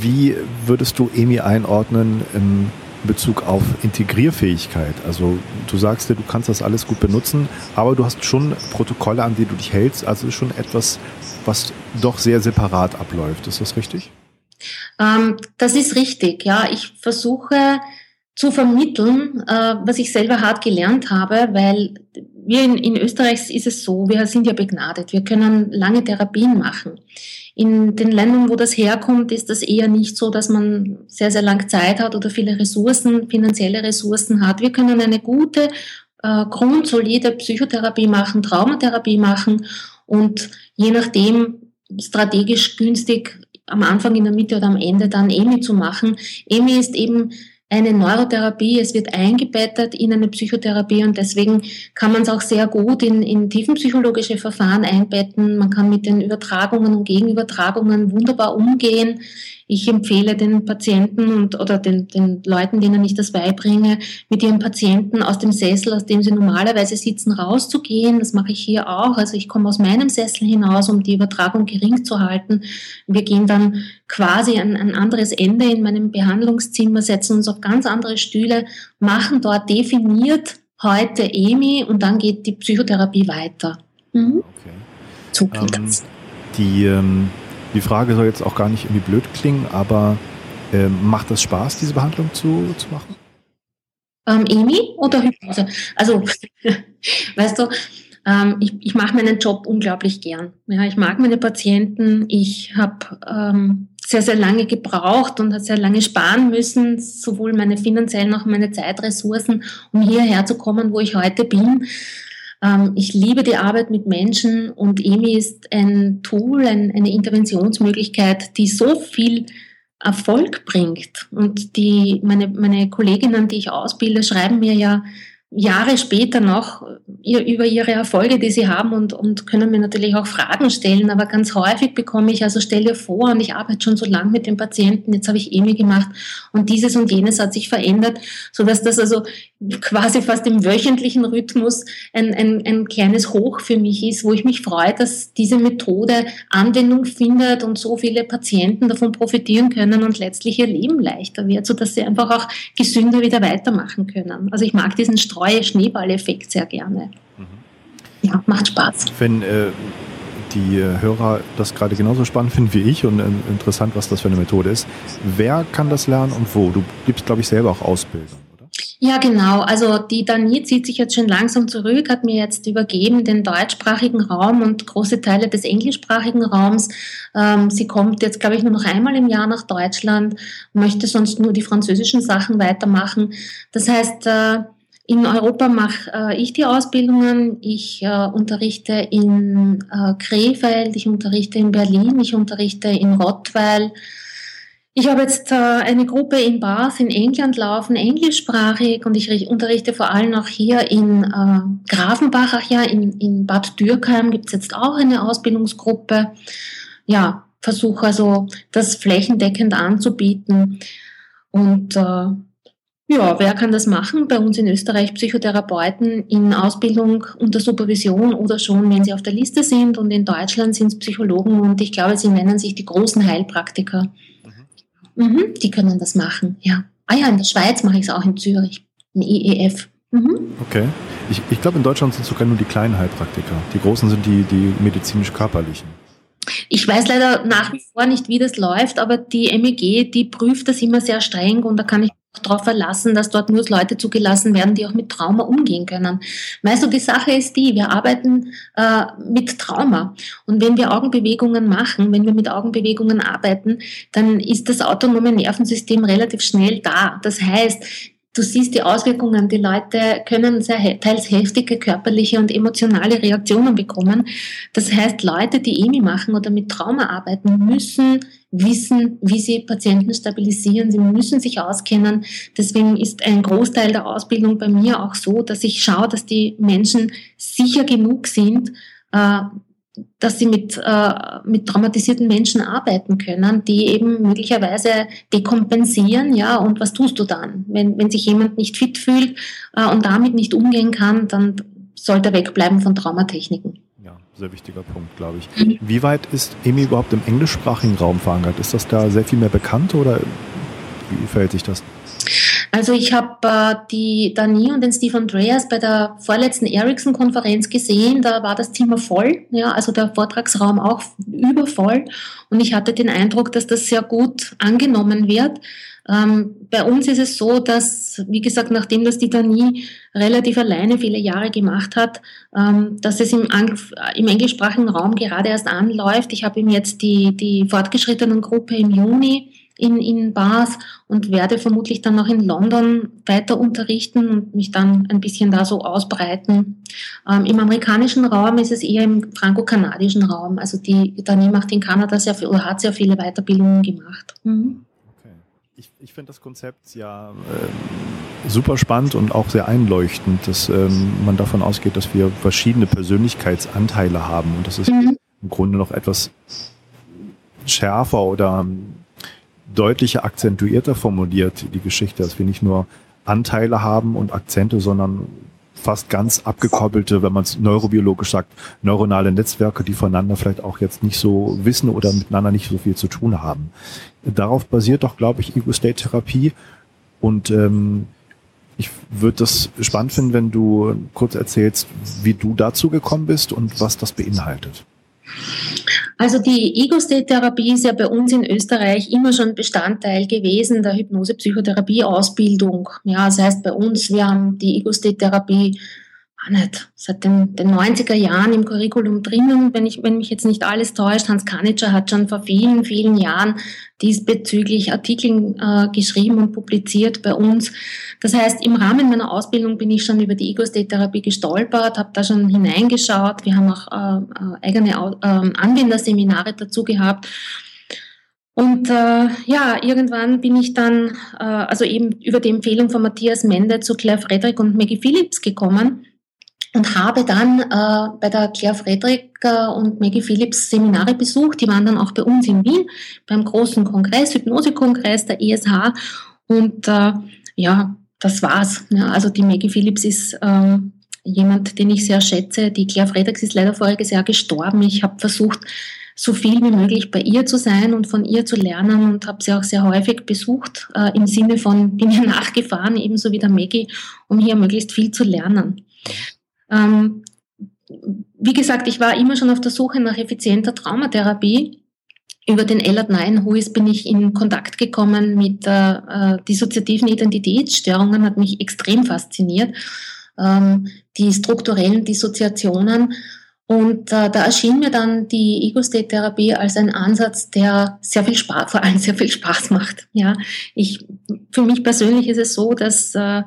Wie würdest du EMI einordnen im Bezug auf Integrierfähigkeit. Also du sagst dir, du kannst das alles gut benutzen, aber du hast schon Protokolle, an die du dich hältst, also schon etwas, was doch sehr separat abläuft. Ist das richtig? Ähm, das ist richtig, ja. Ich versuche zu vermitteln, äh, was ich selber hart gelernt habe, weil wir in, in Österreich ist es so, wir sind ja begnadet, wir können lange Therapien machen. In den Ländern, wo das herkommt, ist das eher nicht so, dass man sehr, sehr lang Zeit hat oder viele Ressourcen, finanzielle Ressourcen hat. Wir können eine gute, äh, grundsolide Psychotherapie machen, Traumatherapie machen und je nachdem strategisch günstig am Anfang, in der Mitte oder am Ende dann EMI zu machen. EMI ist eben eine Neurotherapie, es wird eingebettet in eine Psychotherapie und deswegen kann man es auch sehr gut in, in tiefenpsychologische Verfahren einbetten. Man kann mit den Übertragungen und Gegenübertragungen wunderbar umgehen. Ich empfehle den Patienten und, oder den, den Leuten, denen ich das beibringe, mit ihren Patienten aus dem Sessel, aus dem sie normalerweise sitzen, rauszugehen. Das mache ich hier auch. Also ich komme aus meinem Sessel hinaus, um die Übertragung gering zu halten. Wir gehen dann quasi ein, ein anderes Ende in meinem Behandlungszimmer, setzen uns auf ganz andere Stühle, machen dort definiert heute EMI und dann geht die Psychotherapie weiter. Mhm. Okay. So geht ähm, das. Die ähm die Frage soll jetzt auch gar nicht irgendwie blöd klingen, aber äh, macht das Spaß, diese Behandlung zu, zu machen? Ähm, EMI oder Hypnose? Also, [LAUGHS] weißt du, ähm, ich, ich mache meinen Job unglaublich gern. Ja, ich mag meine Patienten. Ich habe ähm, sehr, sehr lange gebraucht und sehr lange sparen müssen, sowohl meine finanziellen als auch meine Zeitressourcen, um hierher zu kommen, wo ich heute bin. Ähm, ich liebe die Arbeit mit Menschen und EMI ist ein Tool, ein, eine Interventionsmöglichkeit, die so viel Erfolg bringt. Und die, meine, meine Kolleginnen, die ich ausbilde, schreiben mir ja Jahre später noch über ihre Erfolge, die sie haben und, und können mir natürlich auch Fragen stellen. Aber ganz häufig bekomme ich, also stell dir vor, und ich arbeite schon so lange mit den Patienten, jetzt habe ich EMI gemacht und dieses und jenes hat sich verändert, so dass das also quasi fast im wöchentlichen Rhythmus ein, ein, ein kleines Hoch für mich ist, wo ich mich freue, dass diese Methode Anwendung findet und so viele Patienten davon profitieren können und letztlich ihr Leben leichter wird, sodass sie einfach auch gesünder wieder weitermachen können. Also ich mag diesen Streue-Schneeball-Effekt sehr gerne. Mhm. Ja, macht Spaß. Wenn äh, die Hörer das gerade genauso spannend finden wie ich und äh, interessant, was das für eine Methode ist, wer kann das lernen und wo? Du gibst, glaube ich, selber auch Ausbildung. Ja, genau. Also die Dani zieht sich jetzt schon langsam zurück, hat mir jetzt übergeben den deutschsprachigen Raum und große Teile des englischsprachigen Raums. Ähm, sie kommt jetzt, glaube ich, nur noch einmal im Jahr nach Deutschland, möchte sonst nur die französischen Sachen weitermachen. Das heißt, äh, in Europa mache äh, ich die Ausbildungen. Ich äh, unterrichte in äh, Krefeld, ich unterrichte in Berlin, ich unterrichte in Rottweil. Ich habe jetzt äh, eine Gruppe in Bath in England laufen, englischsprachig, und ich unterrichte vor allem auch hier in äh, Grafenbach, ach ja, in, in Bad Dürkheim gibt es jetzt auch eine Ausbildungsgruppe. Ja, versuche also das flächendeckend anzubieten. Und äh, ja, wer kann das machen? Bei uns in Österreich Psychotherapeuten in Ausbildung unter Supervision oder schon, wenn sie auf der Liste sind. Und in Deutschland sind es Psychologen und ich glaube, sie nennen sich die großen Heilpraktiker. Mhm, die können das machen, ja. Ah ja, in der Schweiz mache ich es auch in Zürich, im IEF. Mhm. Okay. Ich, ich glaube, in Deutschland sind sogar nur die kleinen Heilpraktiker. Die großen sind die, die medizinisch-körperlichen. Ich weiß leider nach wie vor nicht, wie das läuft, aber die MEG, die prüft das immer sehr streng und da kann ich darauf verlassen, dass dort nur Leute zugelassen werden, die auch mit Trauma umgehen können. Weißt du, die Sache ist die, wir arbeiten äh, mit Trauma. Und wenn wir Augenbewegungen machen, wenn wir mit Augenbewegungen arbeiten, dann ist das autonome Nervensystem relativ schnell da. Das heißt, du siehst die Auswirkungen. Die Leute können sehr teils heftige körperliche und emotionale Reaktionen bekommen. Das heißt, Leute, die EMI machen oder mit Trauma arbeiten, müssen wissen, wie sie Patienten stabilisieren. Sie müssen sich auskennen. Deswegen ist ein Großteil der Ausbildung bei mir auch so, dass ich schaue, dass die Menschen sicher genug sind, äh, dass sie mit, äh, mit traumatisierten Menschen arbeiten können, die eben möglicherweise dekompensieren, ja, und was tust du dann? Wenn, wenn sich jemand nicht fit fühlt äh, und damit nicht umgehen kann, dann sollte er wegbleiben von Traumatechniken. Ja, sehr wichtiger Punkt, glaube ich. Mhm. Wie weit ist EMI überhaupt im englischsprachigen Raum verankert? Ist das da sehr viel mehr bekannt oder wie verhält sich das? Also ich habe äh, die Dani und den Steve Andreas bei der vorletzten Ericsson-Konferenz gesehen. Da war das Zimmer voll, ja, also der Vortragsraum auch übervoll. Und ich hatte den Eindruck, dass das sehr gut angenommen wird. Ähm, bei uns ist es so, dass, wie gesagt, nachdem das die Dani relativ alleine viele Jahre gemacht hat, ähm, dass es im, im englischsprachigen Raum gerade erst anläuft. Ich habe ihm jetzt die, die fortgeschrittenen Gruppe im Juni in, in Bath und werde vermutlich dann noch in London weiter unterrichten und mich dann ein bisschen da so ausbreiten. Ähm, Im amerikanischen Raum ist es eher im franco-kanadischen Raum. Also die Dani macht in Kanada sehr viel oder hat sehr viele Weiterbildungen gemacht. Mhm. Okay. Ich, ich finde das Konzept ja äh, super spannend und auch sehr einleuchtend, dass ähm, man davon ausgeht, dass wir verschiedene Persönlichkeitsanteile haben und das ist mhm. im Grunde noch etwas schärfer oder deutlicher, akzentuierter formuliert, die Geschichte, dass wir nicht nur Anteile haben und Akzente, sondern fast ganz abgekoppelte, wenn man es neurobiologisch sagt, neuronale Netzwerke, die voneinander vielleicht auch jetzt nicht so wissen oder miteinander nicht so viel zu tun haben. Darauf basiert doch, glaube ich, Ego-State-Therapie. Und ähm, ich würde das spannend finden, wenn du kurz erzählst, wie du dazu gekommen bist und was das beinhaltet. Also die Ego-State-Therapie ist ja bei uns in Österreich immer schon Bestandteil gewesen der Hypnose-Psychotherapie-Ausbildung. Ja, das heißt bei uns, wir haben die Ego-State-Therapie nicht, seit den, den 90er Jahren im Curriculum drinnen, wenn, ich, wenn mich jetzt nicht alles täuscht. Hans Kanitscher hat schon vor vielen, vielen Jahren diesbezüglich Artikel äh, geschrieben und publiziert bei uns. Das heißt, im Rahmen meiner Ausbildung bin ich schon über die Ego-State-Therapie gestolpert, habe da schon hineingeschaut. Wir haben auch äh, äh eigene äh, Anwenderseminare dazu gehabt. Und äh, ja, irgendwann bin ich dann, äh, also eben über die Empfehlung von Matthias Mende zu Claire Frederick und Maggie Phillips gekommen und habe dann äh, bei der Claire Friedrich äh, und Maggie Phillips Seminare besucht. Die waren dann auch bei uns in Wien beim großen Kongress, Hypnosekongress der ESH. Und äh, ja, das war's. Ja, also die Maggie Phillips ist ähm, jemand, den ich sehr schätze. Die Claire Fredericks ist leider voriges Jahr gestorben. Ich habe versucht, so viel wie möglich bei ihr zu sein und von ihr zu lernen und habe sie auch sehr häufig besucht, äh, im Sinne von, bin ihr [LAUGHS] nachgefahren, ebenso wie der Maggie, um hier möglichst viel zu lernen. Ähm, wie gesagt, ich war immer schon auf der Suche nach effizienter Traumatherapie. Über den Elad Nine-Huis bin ich in Kontakt gekommen mit äh, dissoziativen Identitätsstörungen, hat mich extrem fasziniert. Ähm, die strukturellen Dissoziationen und äh, da erschien mir dann die Ego-State-Therapie als ein Ansatz, der sehr viel Spaß, vor allem sehr viel Spaß macht. Ja, ich, für mich persönlich ist es so, dass äh,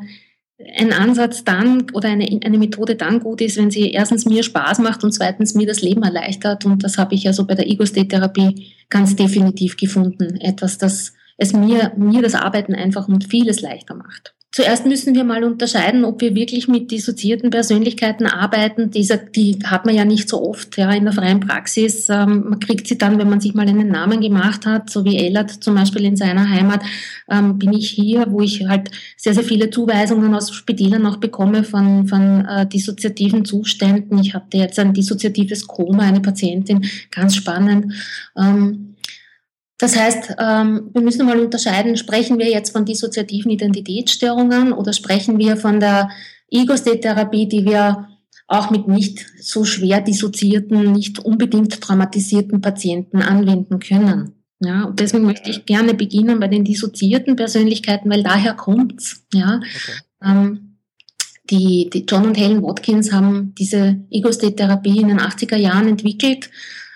ein Ansatz dann oder eine, eine Methode dann gut ist, wenn sie erstens mir Spaß macht und zweitens mir das Leben erleichtert. Und das habe ich ja so bei der Ego-State-Therapie ganz definitiv gefunden. Etwas, das es mir, mir das Arbeiten einfach und vieles leichter macht. Zuerst müssen wir mal unterscheiden, ob wir wirklich mit dissoziierten Persönlichkeiten arbeiten. Diese, die hat man ja nicht so oft ja, in der freien Praxis. Ähm, man kriegt sie dann, wenn man sich mal einen Namen gemacht hat, so wie Ellert zum Beispiel in seiner Heimat, ähm, bin ich hier, wo ich halt sehr, sehr viele Zuweisungen aus Spitälern auch bekomme von, von äh, dissoziativen Zuständen. Ich hatte jetzt ein dissoziatives Koma, eine Patientin, ganz spannend. Ähm, das heißt, ähm, wir müssen mal unterscheiden, sprechen wir jetzt von dissoziativen Identitätsstörungen oder sprechen wir von der Ego-State-Therapie, die wir auch mit nicht so schwer dissoziierten, nicht unbedingt traumatisierten Patienten anwenden können. Ja, und deswegen möchte ich gerne beginnen bei den dissoziierten Persönlichkeiten, weil daher kommt's. Ja, okay. ähm, die, die John und Helen Watkins haben diese Ego-State-Therapie in den 80er Jahren entwickelt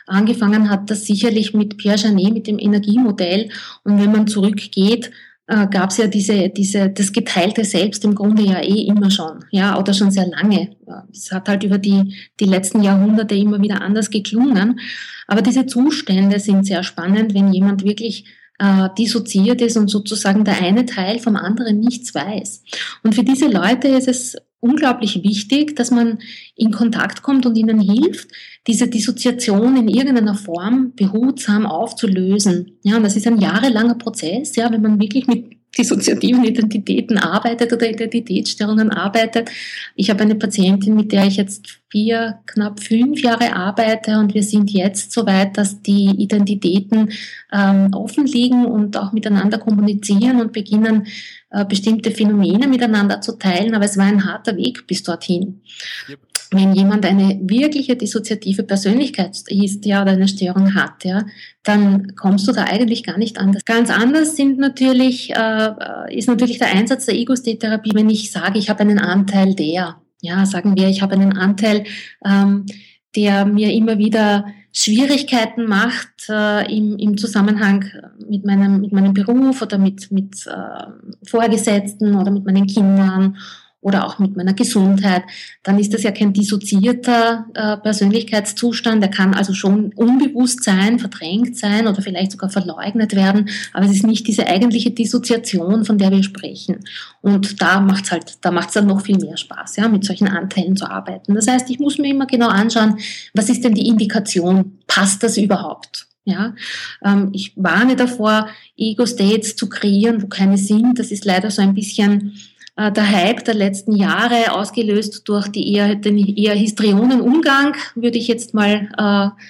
Angefangen hat das sicherlich mit Pierre Janet, mit dem Energiemodell. Und wenn man zurückgeht, äh, gab es ja diese, diese, das geteilte Selbst im Grunde ja eh immer schon, ja, oder schon sehr lange. Es hat halt über die, die letzten Jahrhunderte immer wieder anders geklungen. Aber diese Zustände sind sehr spannend, wenn jemand wirklich äh, dissoziiert ist und sozusagen der eine Teil vom anderen nichts weiß. Und für diese Leute ist es unglaublich wichtig, dass man in Kontakt kommt und ihnen hilft, diese Dissoziation in irgendeiner Form behutsam aufzulösen. Ja, und das ist ein jahrelanger Prozess, ja, wenn man wirklich mit dissoziativen Identitäten arbeitet oder Identitätsstörungen arbeitet. Ich habe eine Patientin, mit der ich jetzt vier, knapp fünf Jahre arbeite und wir sind jetzt so weit, dass die Identitäten ähm, offen liegen und auch miteinander kommunizieren und beginnen, äh, bestimmte Phänomene miteinander zu teilen. Aber es war ein harter Weg bis dorthin. Yep wenn jemand eine wirkliche dissoziative Persönlichkeit ist, ja, oder eine Störung hat, ja, dann kommst du da eigentlich gar nicht anders. Ganz anders sind natürlich, äh, ist natürlich der Einsatz der Ego-State-Therapie, wenn ich sage, ich habe einen Anteil der, ja, sagen wir, ich habe einen Anteil, ähm, der mir immer wieder Schwierigkeiten macht äh, im, im Zusammenhang mit meinem, mit meinem Beruf oder mit, mit äh, Vorgesetzten oder mit meinen Kindern oder auch mit meiner Gesundheit, dann ist das ja kein dissoziierter äh, Persönlichkeitszustand. Der kann also schon unbewusst sein, verdrängt sein oder vielleicht sogar verleugnet werden, aber es ist nicht diese eigentliche Dissoziation, von der wir sprechen. Und da macht's halt, da macht's dann noch viel mehr Spaß, ja, mit solchen Anteilen zu arbeiten. Das heißt, ich muss mir immer genau anschauen, was ist denn die Indikation? Passt das überhaupt? Ja, ähm, ich warne davor, Ego-States zu kreieren, wo keine sind. Das ist leider so ein bisschen der Hype der letzten Jahre, ausgelöst durch die eher, den eher histrionen Umgang, würde ich jetzt mal äh,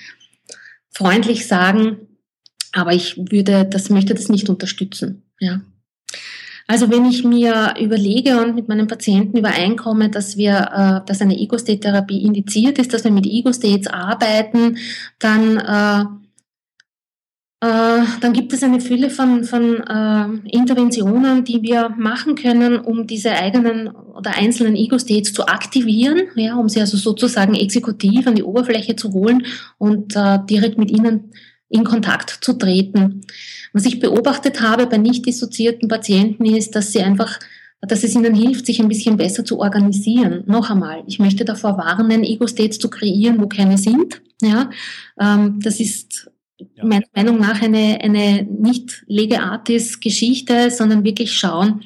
freundlich sagen. Aber ich würde, das möchte das nicht unterstützen. Ja. Also wenn ich mir überlege und mit meinen Patienten übereinkomme, dass wir, äh, dass eine Ego-State-Therapie indiziert ist, dass wir mit Ego-States arbeiten, dann äh, äh, dann gibt es eine Fülle von, von äh, Interventionen, die wir machen können, um diese eigenen oder einzelnen Ego-States zu aktivieren, ja, um sie also sozusagen exekutiv an die Oberfläche zu holen und äh, direkt mit ihnen in Kontakt zu treten. Was ich beobachtet habe bei nicht dissoziierten Patienten ist, dass sie einfach dass es ihnen hilft, sich ein bisschen besser zu organisieren. Noch einmal, ich möchte davor warnen, Ego-States zu kreieren, wo keine sind. Ja, ähm, das ist ja. meiner Meinung nach eine, eine nicht lege artis Geschichte, sondern wirklich schauen,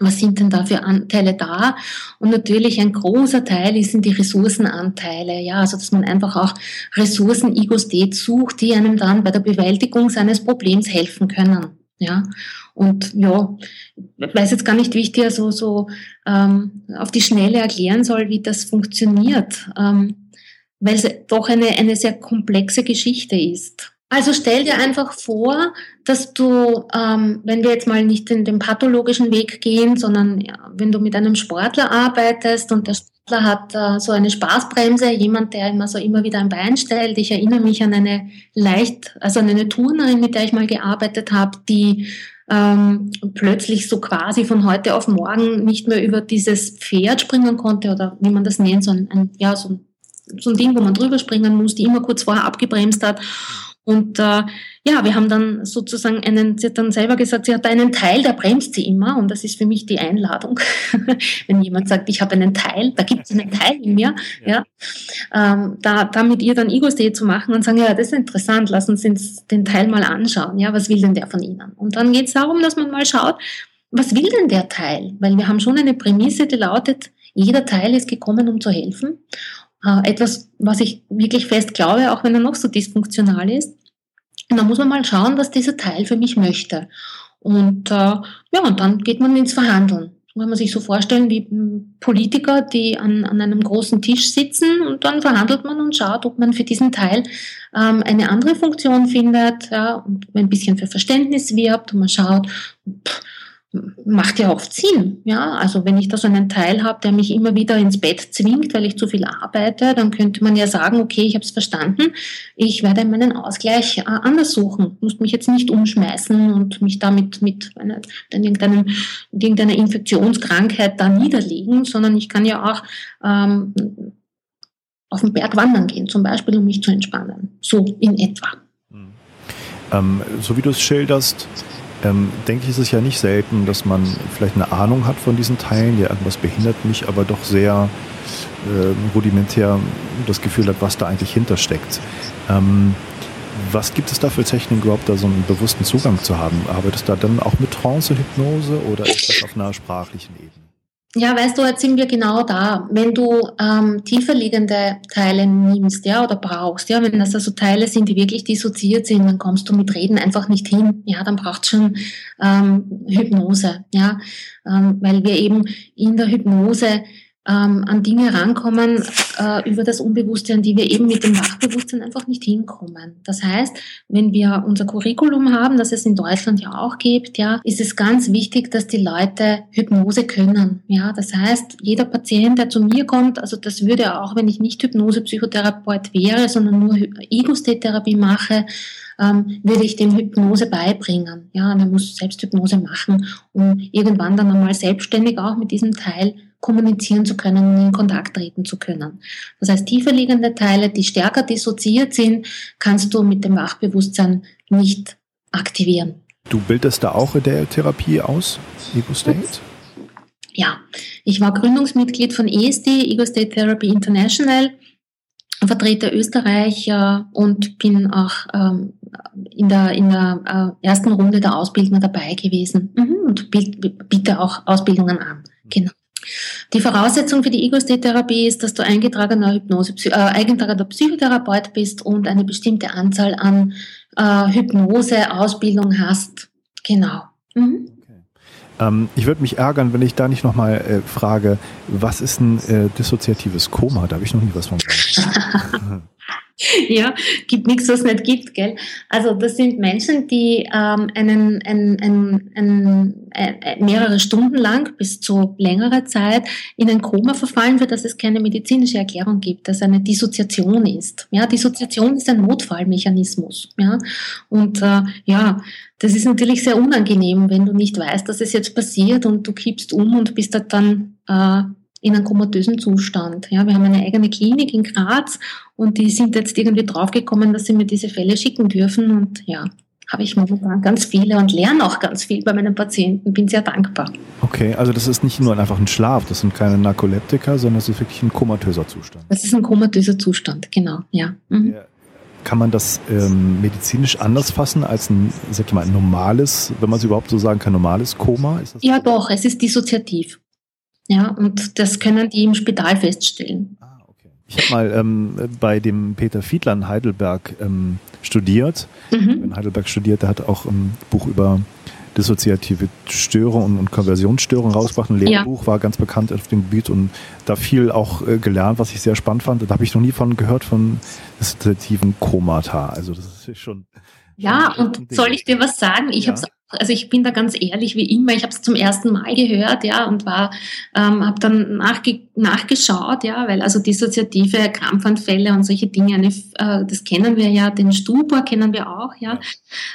was sind denn da für Anteile da? Und natürlich ein großer Teil sind die Ressourcenanteile. Ja, also dass man einfach auch Ressourcen Ego-State sucht, die einem dann bei der Bewältigung seines Problems helfen können. Ja, und ja, ich weiß jetzt gar nicht, wie ich dir so, so ähm, auf die Schnelle erklären soll, wie das funktioniert, ähm, weil es doch eine, eine sehr komplexe Geschichte ist. Also stell dir einfach vor, dass du, ähm, wenn wir jetzt mal nicht in den pathologischen Weg gehen, sondern ja, wenn du mit einem Sportler arbeitest und der Sportler hat äh, so eine Spaßbremse, jemand, der immer so immer wieder ein Bein stellt. Ich erinnere mich an eine leicht, also an eine Turnerin, mit der ich mal gearbeitet habe, die ähm, plötzlich so quasi von heute auf morgen nicht mehr über dieses Pferd springen konnte oder wie man das nennt, so ein, ein ja so so ein Ding, wo man drüber springen muss, die immer kurz vorher abgebremst hat und äh, ja, wir haben dann sozusagen einen, sie hat dann selber gesagt, sie hat einen Teil, der bremst sie immer. Und das ist für mich die Einladung. [LAUGHS] Wenn jemand sagt, ich habe einen Teil, da gibt es einen [LAUGHS] Teil in mir, ja, ja ähm, da, da mit ihr dann Ego-Stay zu machen und sagen, ja, das ist interessant, lassen Sie uns den Teil mal anschauen. Ja, was will denn der von Ihnen? Und dann geht es darum, dass man mal schaut, was will denn der Teil? Weil wir haben schon eine Prämisse, die lautet, jeder Teil ist gekommen, um zu helfen. Äh, etwas, was ich wirklich fest glaube, auch wenn er noch so dysfunktional ist. Und dann muss man mal schauen, was dieser Teil für mich möchte. Und äh, ja, und dann geht man ins Verhandeln. Kann man sich so vorstellen wie hm, Politiker, die an, an einem großen Tisch sitzen und dann verhandelt man und schaut, ob man für diesen Teil ähm, eine andere Funktion findet ja, und ein bisschen für Verständnis wirbt und man schaut, pff, macht ja oft Sinn. Ja, also wenn ich da so einen Teil habe, der mich immer wieder ins Bett zwingt, weil ich zu viel arbeite, dann könnte man ja sagen, okay, ich habe es verstanden, ich werde meinen Ausgleich äh, anders suchen, muss mich jetzt nicht umschmeißen und mich damit mit einer, irgendeiner Infektionskrankheit da niederlegen, sondern ich kann ja auch ähm, auf den Berg wandern gehen, zum Beispiel, um mich zu entspannen. So in etwa. Mhm. Ähm, so wie du es schilderst, ähm, denke ich, ist es ja nicht selten, dass man vielleicht eine Ahnung hat von diesen Teilen, ja, irgendwas behindert mich, aber doch sehr äh, rudimentär das Gefühl hat, was da eigentlich hintersteckt. Ähm, was gibt es da für Techniken überhaupt, da so einen bewussten Zugang zu haben? Arbeitest du da dann auch mit Trance, Hypnose oder ist das auf einer sprachlichen Ebene? Ja, weißt du, jetzt sind wir genau da. Wenn du ähm, tiefer liegende Teile nimmst, ja, oder brauchst, ja, wenn das also Teile sind, die wirklich dissoziiert sind, dann kommst du mit Reden einfach nicht hin. Ja, dann braucht schon ähm, Hypnose, ja, ähm, weil wir eben in der Hypnose ähm, an Dinge rankommen äh, über das Unbewusste, an die wir eben mit dem Wachbewusstsein einfach nicht hinkommen. Das heißt, wenn wir unser Curriculum haben, das es in Deutschland ja auch gibt, ja, ist es ganz wichtig, dass die Leute Hypnose können. Ja, das heißt, jeder Patient, der zu mir kommt, also das würde auch, wenn ich nicht Hypnose-Psychotherapeut wäre, sondern nur Ego-State-Therapie mache, ähm, würde ich dem Hypnose beibringen. Ja, und er muss selbst Hypnose machen, um irgendwann dann einmal selbstständig auch mit diesem Teil kommunizieren zu können und in Kontakt treten zu können. Das heißt, tiefer liegende Teile, die stärker dissoziiert sind, kannst du mit dem Wachbewusstsein nicht aktivieren. Du bildest da auch in der Therapie aus, Ego State? Ja, ich war Gründungsmitglied von ESD, Ego State Therapy International, vertrete Österreich äh, und bin auch ähm, in der, in der äh, ersten Runde der Ausbildner dabei gewesen mhm, und biete auch Ausbildungen an. Genau. Die Voraussetzung für die Ego-State-Therapie ist, dass du eingetragener Hypnose, äh, eingetragener Psychotherapeut bist und eine bestimmte Anzahl an äh, Hypnose-Ausbildung hast. Genau. Mhm. Ähm, ich würde mich ärgern, wenn ich da nicht nochmal äh, frage, was ist ein äh, dissoziatives Koma? Da habe ich noch nie was von gehört. [LAUGHS] [LAUGHS] ja, gibt nichts, was nicht gibt, gell? Also das sind Menschen, die ähm, einen, einen, einen, einen, äh, mehrere Stunden lang bis zu längerer Zeit in ein Koma verfallen, für das es keine medizinische Erklärung gibt, dass eine Dissoziation ist. Ja, Dissoziation ist ein Notfallmechanismus. Ja, und äh, ja, das ist natürlich sehr unangenehm, wenn du nicht weißt, dass es jetzt passiert und du kippst um und bist dann äh, in einem komatösen Zustand. Ja, wir haben eine eigene Klinik in Graz und die sind jetzt irgendwie draufgekommen, dass sie mir diese Fälle schicken dürfen und ja, habe ich momentan ganz viele und lerne auch ganz viel bei meinen Patienten, bin sehr dankbar. Okay, also das ist nicht nur einfach ein Schlaf, das sind keine Narkoleptika, sondern das ist wirklich ein komatöser Zustand. Das ist ein komatöser Zustand, genau, ja. Mhm. Kann man das ähm, medizinisch anders fassen als ein, sag ich mal, ein normales, wenn man es überhaupt so sagen kann, normales Koma? ja, doch, es ist dissoziativ. Ja, und das können die im Spital feststellen. Ah, okay. Ich habe mal ähm, bei dem Peter Fiedler in Heidelberg ähm, studiert. Mhm. In Heidelberg studiert, der hat auch ein Buch über dissoziative Störung und, und Konversionsstörung rausgebracht. Ein Lehrbuch ja. war ganz bekannt auf dem Gebiet und da viel auch äh, gelernt, was ich sehr spannend fand. Da habe ich noch nie von gehört von dissoziativen Komata. Also das ist schon. Ja, und soll ich dir was sagen? Ich ja. habe also ich bin da ganz ehrlich wie immer, ich habe es zum ersten Mal gehört, ja, und war, ähm, habe dann nachge nachgeschaut, ja, weil also dissoziative Krampfanfälle und solche Dinge, eine, äh, das kennen wir ja, den Stupor kennen wir auch, ja,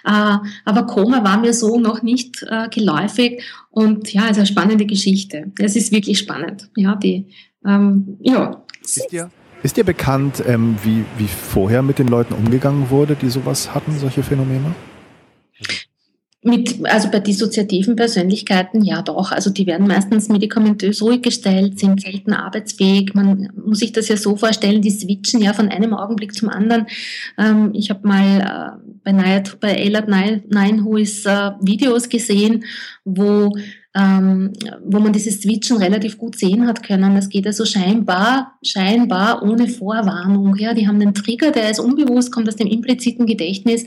äh, aber Koma war mir so noch nicht äh, geläufig und ja, also eine spannende Geschichte. Es ist wirklich spannend, ja, die, ähm, ja. Ist dir, ist dir bekannt, ähm, wie, wie vorher mit den Leuten umgegangen wurde, die sowas hatten, solche Phänomene? Mit, also bei dissoziativen Persönlichkeiten ja doch. Also die werden meistens medikamentös ruhig gestellt, sind selten arbeitsfähig. Man muss sich das ja so vorstellen, die switchen ja von einem Augenblick zum anderen. Ähm, ich habe mal äh, bei, Night, bei Elad Nine äh, Videos gesehen, wo ähm, wo man dieses Switchen relativ gut sehen hat können. Das geht also scheinbar, scheinbar ohne Vorwarnung. Ja, die haben einen Trigger, der ist unbewusst, kommt aus dem impliziten Gedächtnis.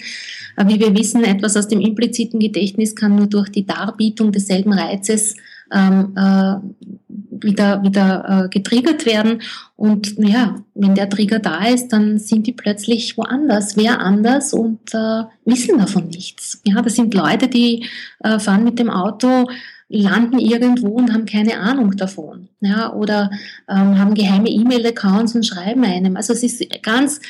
Wie wir wissen, etwas aus dem impliziten Gedächtnis kann nur durch die Darbietung desselben Reizes ähm, äh, wieder, wieder äh, getriggert werden. Und ja, wenn der Trigger da ist, dann sind die plötzlich woanders, wer anders und äh, wissen davon nichts. Ja, das sind Leute, die äh, fahren mit dem Auto landen irgendwo und haben keine Ahnung davon. Ja, oder ähm, haben geheime E-Mail-Accounts und schreiben einem. Also es ist ganz,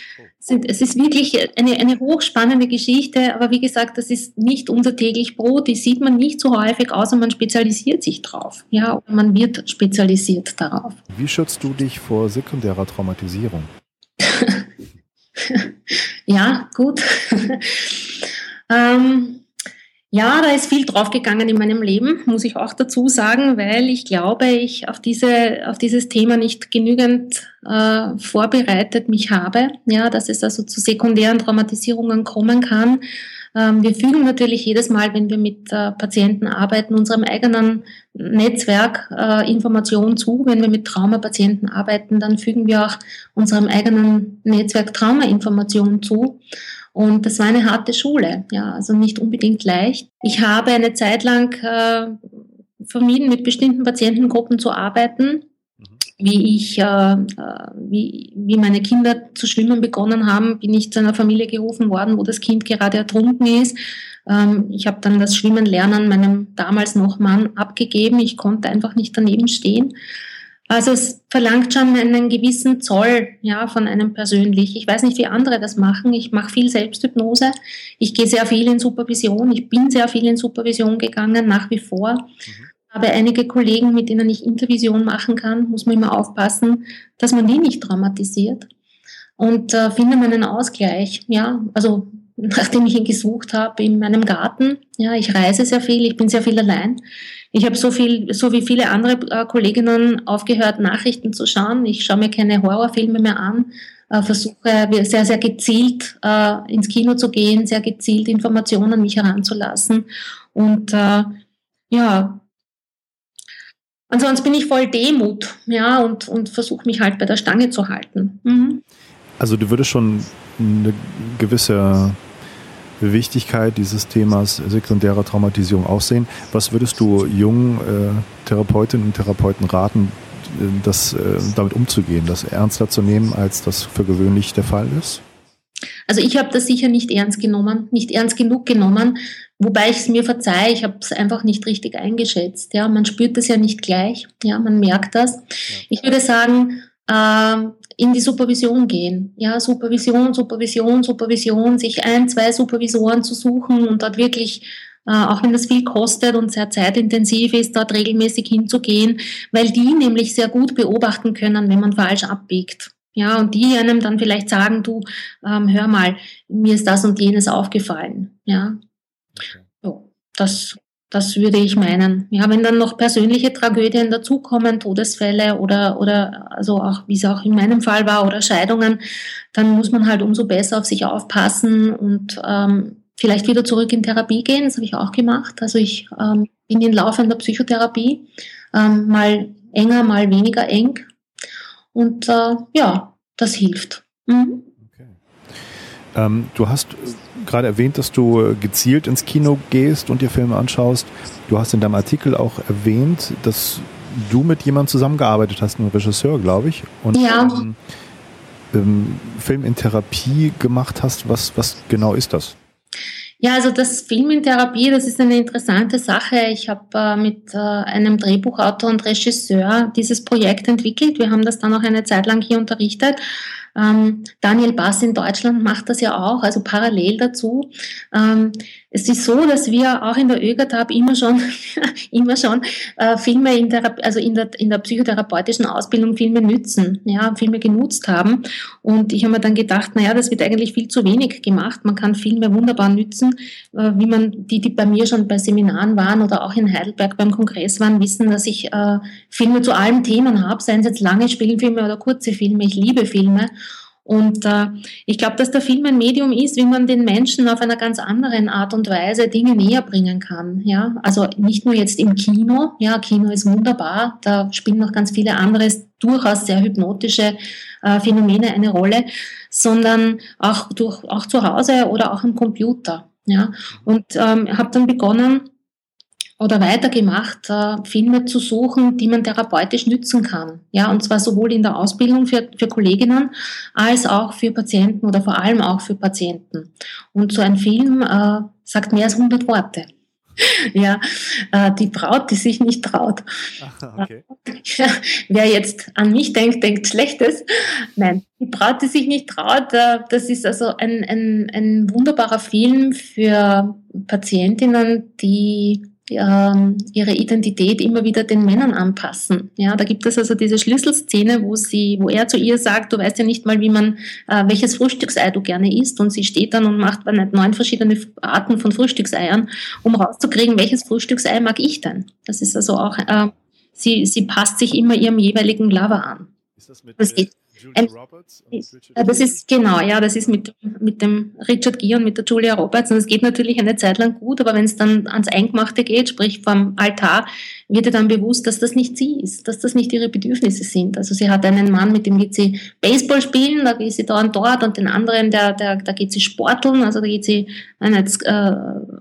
sind, es ist wirklich eine, eine hochspannende Geschichte, aber wie gesagt, das ist nicht unser täglich Brot, die sieht man nicht so häufig, außer man spezialisiert sich drauf. Ja, man wird spezialisiert darauf. Wie schützt du dich vor sekundärer Traumatisierung? [LAUGHS] ja, gut. [LAUGHS] ähm, ja, da ist viel draufgegangen in meinem Leben, muss ich auch dazu sagen, weil ich glaube, ich auf diese, auf dieses Thema nicht genügend äh, vorbereitet mich habe, ja, dass es also zu sekundären Traumatisierungen kommen kann. Ähm, wir fügen natürlich jedes Mal, wenn wir mit äh, Patienten arbeiten, unserem eigenen Netzwerk äh, Informationen zu. Wenn wir mit Traumapatienten arbeiten, dann fügen wir auch unserem eigenen Netzwerk Traumainformationen zu. Und das war eine harte Schule, ja, also nicht unbedingt leicht. Ich habe eine Zeit lang äh, vermieden, mit bestimmten Patientengruppen zu arbeiten, mhm. wie ich, äh, äh, wie, wie meine Kinder zu schwimmen begonnen haben, bin ich zu einer Familie gerufen worden, wo das Kind gerade ertrunken ist. Ähm, ich habe dann das Schwimmen lernen meinem damals noch Mann abgegeben. Ich konnte einfach nicht daneben stehen. Also es verlangt schon einen gewissen Zoll ja, von einem persönlich. Ich weiß nicht, wie andere das machen. Ich mache viel Selbsthypnose. Ich gehe sehr viel in Supervision. Ich bin sehr viel in Supervision gegangen, nach wie vor. Mhm. Habe einige Kollegen, mit denen ich Intervision machen kann, muss man immer aufpassen, dass man die nicht traumatisiert. Und äh, finde meinen Ausgleich. Ja, also nachdem ich ihn gesucht habe in meinem Garten. Ja, ich reise sehr viel, ich bin sehr viel allein. Ich habe so viel, so wie viele andere äh, Kolleginnen aufgehört, Nachrichten zu schauen. Ich schaue mir keine Horrorfilme mehr an, äh, versuche sehr, sehr gezielt äh, ins Kino zu gehen, sehr gezielt Informationen an mich heranzulassen. Und äh, ja, ansonsten bin ich voll Demut, ja, und, und versuche mich halt bei der Stange zu halten. Mhm. Also du würdest schon eine gewisse Wichtigkeit dieses Themas sekundärer Traumatisierung aussehen. Was würdest du jungen äh, Therapeutinnen und Therapeuten raten, äh, das, äh, damit umzugehen, das ernster zu nehmen, als das für gewöhnlich der Fall ist? Also ich habe das sicher nicht ernst genommen, nicht ernst genug genommen, wobei ich es mir verzeihe, ich habe es einfach nicht richtig eingeschätzt. Ja, man spürt das ja nicht gleich, ja, man merkt das. Ja. Ich würde sagen, in die Supervision gehen. Ja, Supervision, Supervision, Supervision, sich ein, zwei Supervisoren zu suchen und dort wirklich äh, auch wenn das viel kostet und sehr zeitintensiv ist, dort regelmäßig hinzugehen, weil die nämlich sehr gut beobachten können, wenn man falsch abbiegt. Ja, und die einem dann vielleicht sagen, du, ähm, hör mal, mir ist das und jenes aufgefallen. Ja, so, das das würde ich meinen. Ja, wenn dann noch persönliche Tragödien dazukommen, Todesfälle oder, oder also auch, wie es auch in meinem Fall war, oder Scheidungen, dann muss man halt umso besser auf sich aufpassen und ähm, vielleicht wieder zurück in Therapie gehen. Das habe ich auch gemacht. Also ich ähm, bin in laufender Psychotherapie, ähm, mal enger, mal weniger eng. Und äh, ja, das hilft. Mhm. Ähm, du hast gerade erwähnt, dass du gezielt ins Kino gehst und dir Filme anschaust. Du hast in deinem Artikel auch erwähnt, dass du mit jemandem zusammengearbeitet hast, einem Regisseur, glaube ich. Und ja. Ähm, ähm, Film in Therapie gemacht hast. Was, was genau ist das? Ja, also das Film in Therapie, das ist eine interessante Sache. Ich habe äh, mit äh, einem Drehbuchautor und Regisseur dieses Projekt entwickelt. Wir haben das dann auch eine Zeit lang hier unterrichtet. Ähm, Daniel Bass in Deutschland macht das ja auch, also parallel dazu. Ähm, es ist so, dass wir auch in der ÖGATAB immer schon, [LAUGHS] immer schon äh, Filme in der, also in der, in der psychotherapeutischen Ausbildung Filme nützen, ja, Filme genutzt haben. Und ich habe mir dann gedacht, naja, das wird eigentlich viel zu wenig gemacht. Man kann Filme wunderbar nützen, äh, wie man, die, die bei mir schon bei Seminaren waren oder auch in Heidelberg beim Kongress waren, wissen, dass ich äh, Filme zu allen Themen habe, seien es jetzt lange Spielfilme oder kurze Filme. Ich liebe Filme. Und äh, ich glaube, dass der Film ein Medium ist, wie man den Menschen auf einer ganz anderen Art und Weise Dinge näher bringen kann. Ja, also nicht nur jetzt im Kino. Ja, Kino ist wunderbar. Da spielen noch ganz viele andere durchaus sehr hypnotische äh, Phänomene eine Rolle, sondern auch durch auch zu Hause oder auch am Computer. Ja, und ähm, habe dann begonnen oder weitergemacht, äh, Filme zu suchen, die man therapeutisch nützen kann. Ja, und zwar sowohl in der Ausbildung für, für Kolleginnen als auch für Patienten oder vor allem auch für Patienten. Und so ein Film äh, sagt mehr als 100 Worte. [LAUGHS] ja, äh, die Braut, die sich nicht traut. okay. [LAUGHS] ja, wer jetzt an mich denkt, denkt Schlechtes. Nein, die Braut, die sich nicht traut, äh, das ist also ein, ein, ein wunderbarer Film für Patientinnen, die ihre Identität immer wieder den Männern anpassen. Ja, da gibt es also diese Schlüsselszene, wo sie, wo er zu ihr sagt, du weißt ja nicht mal, wie man, äh, welches Frühstücksei du gerne isst, und sie steht dann und macht neun verschiedene Arten von Frühstückseiern, um rauszukriegen, welches Frühstücksei mag ich denn. Das ist also auch, äh, sie, sie passt sich immer ihrem jeweiligen Lover an. Ist das mit, das geht, Julia Roberts? Ja, das ist genau, ja, das ist mit, mit dem Richard Gere und mit der Julia Roberts. Und es geht natürlich eine Zeit lang gut, aber wenn es dann ans Eingemachte geht, sprich vom Altar, wird ihr dann bewusst, dass das nicht sie ist, dass das nicht ihre Bedürfnisse sind. Also sie hat einen Mann, mit dem geht sie Baseball spielen, da geht sie da und dort und den anderen, der, der, da geht sie sporteln, also da geht sie äh, jetzt, äh,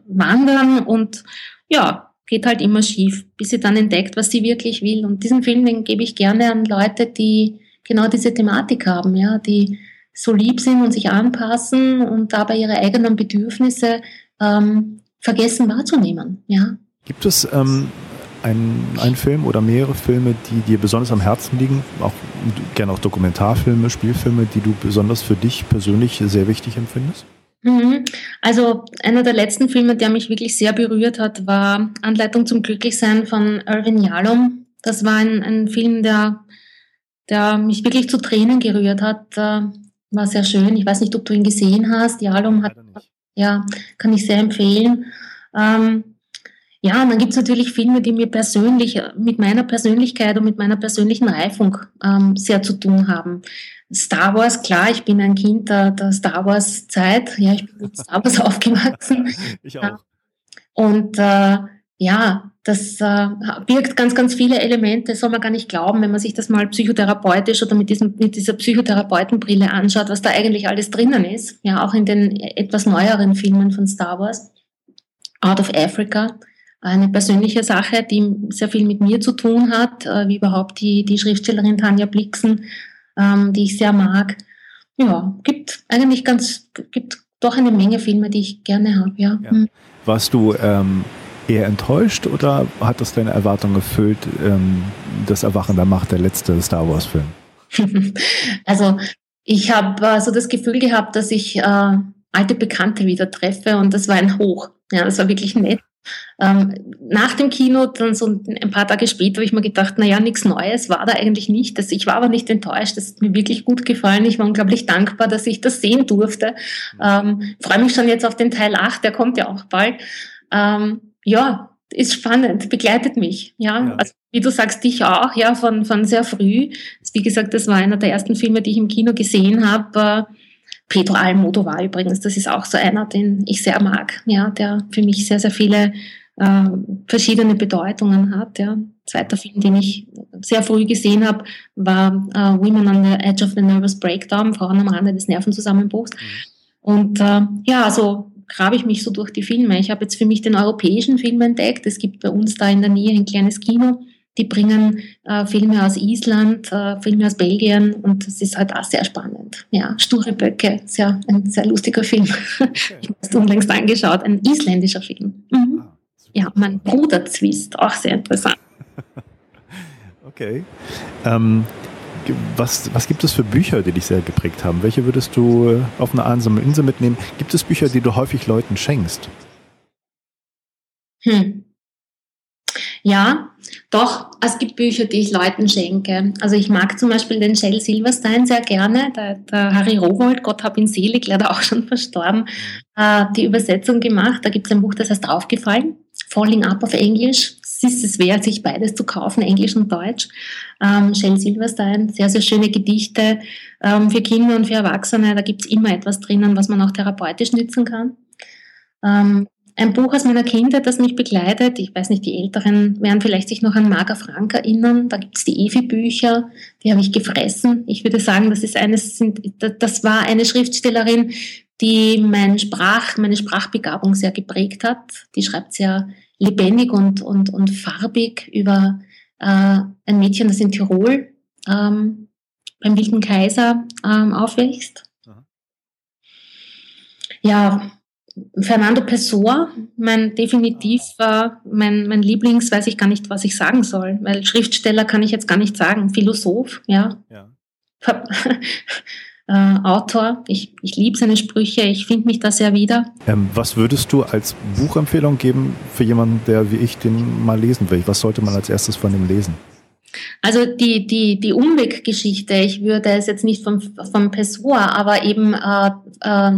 wandern und ja, geht halt immer schief, bis sie dann entdeckt, was sie wirklich will. Und diesen Film, den gebe ich gerne an Leute, die genau diese Thematik haben, ja, die so lieb sind und sich anpassen und dabei ihre eigenen Bedürfnisse ähm, vergessen wahrzunehmen. Ja. Gibt es ähm, einen Film oder mehrere Filme, die dir besonders am Herzen liegen, auch gerne auch Dokumentarfilme, Spielfilme, die du besonders für dich persönlich sehr wichtig empfindest? Mhm. Also einer der letzten Filme, der mich wirklich sehr berührt hat, war Anleitung zum Glücklichsein von Irvin Yalom. Das war ein, ein Film, der der mich wirklich zu Tränen gerührt hat. Äh, war sehr schön. Ich weiß nicht, ob du ihn gesehen hast. Jalom hat, ja, kann ich sehr empfehlen. Ähm, ja, und dann gibt es natürlich Filme, die mir persönlich, mit meiner Persönlichkeit und mit meiner persönlichen Reifung ähm, sehr zu tun haben. Star Wars, klar, ich bin ein Kind der, der Star Wars Zeit. Ja, ich bin mit Star Wars [LAUGHS] aufgewachsen. Ich auch. Und äh, ja, das äh, birgt ganz, ganz viele Elemente, soll man gar nicht glauben, wenn man sich das mal psychotherapeutisch oder mit, diesem, mit dieser Psychotherapeutenbrille anschaut, was da eigentlich alles drinnen ist. Ja, auch in den etwas neueren Filmen von Star Wars. Out of Africa, eine persönliche Sache, die sehr viel mit mir zu tun hat, äh, wie überhaupt die, die Schriftstellerin Tanja Blixen, ähm, die ich sehr mag. Ja, gibt eigentlich ganz, gibt doch eine Menge Filme, die ich gerne habe, ja. ja. Warst du ähm eher enttäuscht oder hat das deine Erwartung erfüllt, ähm, das Erwachen der Macht, der letzte Star Wars-Film? [LAUGHS] also ich habe äh, so das Gefühl gehabt, dass ich äh, alte Bekannte wieder treffe und das war ein Hoch. Ja, das war wirklich nett. Ähm, nach dem Kino, dann so ein paar Tage später, habe ich mir gedacht, naja, nichts Neues war da eigentlich nicht. Das, ich war aber nicht enttäuscht, das hat mir wirklich gut gefallen. Ich war unglaublich dankbar, dass ich das sehen durfte. Ähm, freue mich schon jetzt auf den Teil 8, der kommt ja auch bald. Ähm, ja, ist spannend, begleitet mich. Ja, ja. Also, wie du sagst, dich auch, ja, von, von sehr früh. Wie gesagt, das war einer der ersten Filme, die ich im Kino gesehen habe. Pedro Almodovar übrigens, das ist auch so einer, den ich sehr mag, ja, der für mich sehr, sehr viele äh, verschiedene Bedeutungen hat. Ja. Zweiter Film, den ich sehr früh gesehen habe, war äh, Women on the Edge of the Nervous Breakdown, Frauen am Rande des Nervenzusammenbruchs. Mhm. Und äh, ja, so grabe ich mich so durch die Filme. Ich habe jetzt für mich den europäischen Film entdeckt. Es gibt bei uns da in der Nähe ein kleines Kino. Die bringen äh, Filme aus Island, äh, Filme aus Belgien und es ist halt auch sehr spannend. Ja, Sture Böcke, sehr, ein sehr lustiger Film. Okay. [LAUGHS] Ich habe es unlängst angeschaut, ein isländischer Film. Mhm. Ah, ja, mein Bruder Zwist, auch sehr interessant. [LAUGHS] okay. Ähm, was, was gibt es für Bücher, die dich sehr geprägt haben? Welche würdest du äh, auf eine einsame Insel mitnehmen? Gibt es Bücher, die du häufig Leuten schenkst? Hm. Ja, doch, es gibt Bücher, die ich Leuten schenke. Also ich mag zum Beispiel den Shell Silverstein sehr gerne. Der, der Harry Rowold, Gott hab ihn selig, leider auch schon verstorben, äh, die Übersetzung gemacht. Da gibt es ein Buch, das heißt Aufgefallen, Falling Up auf Englisch es ist es wert, sich beides zu kaufen, Englisch und Deutsch. Ähm, Shell Silverstein, sehr, sehr schöne Gedichte ähm, für Kinder und für Erwachsene. Da gibt es immer etwas drinnen, was man auch therapeutisch nützen kann. Ähm, ein Buch aus meiner Kindheit, das mich begleitet. Ich weiß nicht, die Älteren werden vielleicht sich noch an Marga Frank erinnern. Da gibt es die Evi-Bücher, die habe ich gefressen. Ich würde sagen, das ist eines, das war eine Schriftstellerin, die mein Sprach, meine Sprachbegabung sehr geprägt hat. Die schreibt sehr lebendig und, und, und farbig über äh, ein Mädchen, das in Tirol ähm, beim Wilden Kaiser ähm, aufwächst. Aha. Ja, Fernando Pessoa, mein definitiv äh, mein, mein Lieblings, weiß ich gar nicht, was ich sagen soll, weil Schriftsteller kann ich jetzt gar nicht sagen, Philosoph, ja. ja. [LAUGHS] äh, Autor. Ich, ich liebe seine Sprüche, ich finde mich da sehr wieder. Ähm, was würdest du als Buchempfehlung geben für jemanden, der wie ich den mal lesen will? Was sollte man als erstes von ihm lesen? Also die, die, die Umweggeschichte, ich würde es jetzt nicht vom, vom Pessoa, aber eben äh, äh,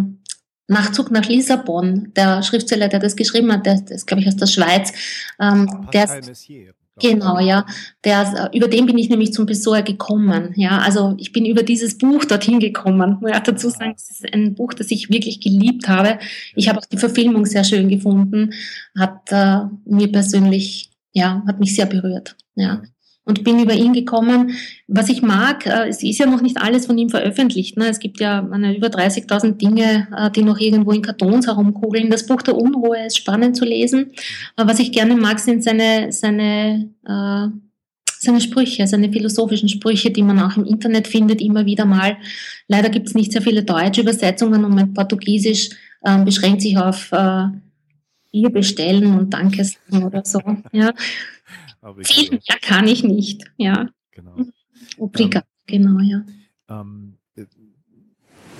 Nachzug nach Lissabon, der Schriftsteller, der das geschrieben hat, der, ist, glaube ich, aus der Schweiz. Ähm, der, Messier. Genau, ja. Der, über den bin ich nämlich zum Pessoa gekommen. Ja, also ich bin über dieses Buch dorthin gekommen. Muss ich dazu sagen, es ist ein Buch, das ich wirklich geliebt habe. Ich habe auch die Verfilmung sehr schön gefunden. Hat äh, mir persönlich, ja, hat mich sehr berührt. Ja und bin über ihn gekommen. Was ich mag, äh, es ist ja noch nicht alles von ihm veröffentlicht. Ne? Es gibt ja über 30.000 Dinge, äh, die noch irgendwo in Kartons herumkugeln. Das Buch der Unruhe ist spannend zu lesen. Was ich gerne mag, sind seine, seine, äh, seine Sprüche, seine philosophischen Sprüche, die man auch im Internet findet, immer wieder mal. Leider gibt es nicht sehr viele deutsche Übersetzungen und mein Portugiesisch äh, beschränkt sich auf Bier bestellen und Danke sagen oder so. Ja. Viel mehr kann ich nicht, ja. Genau. Obligat, ähm, genau, ja. Ähm,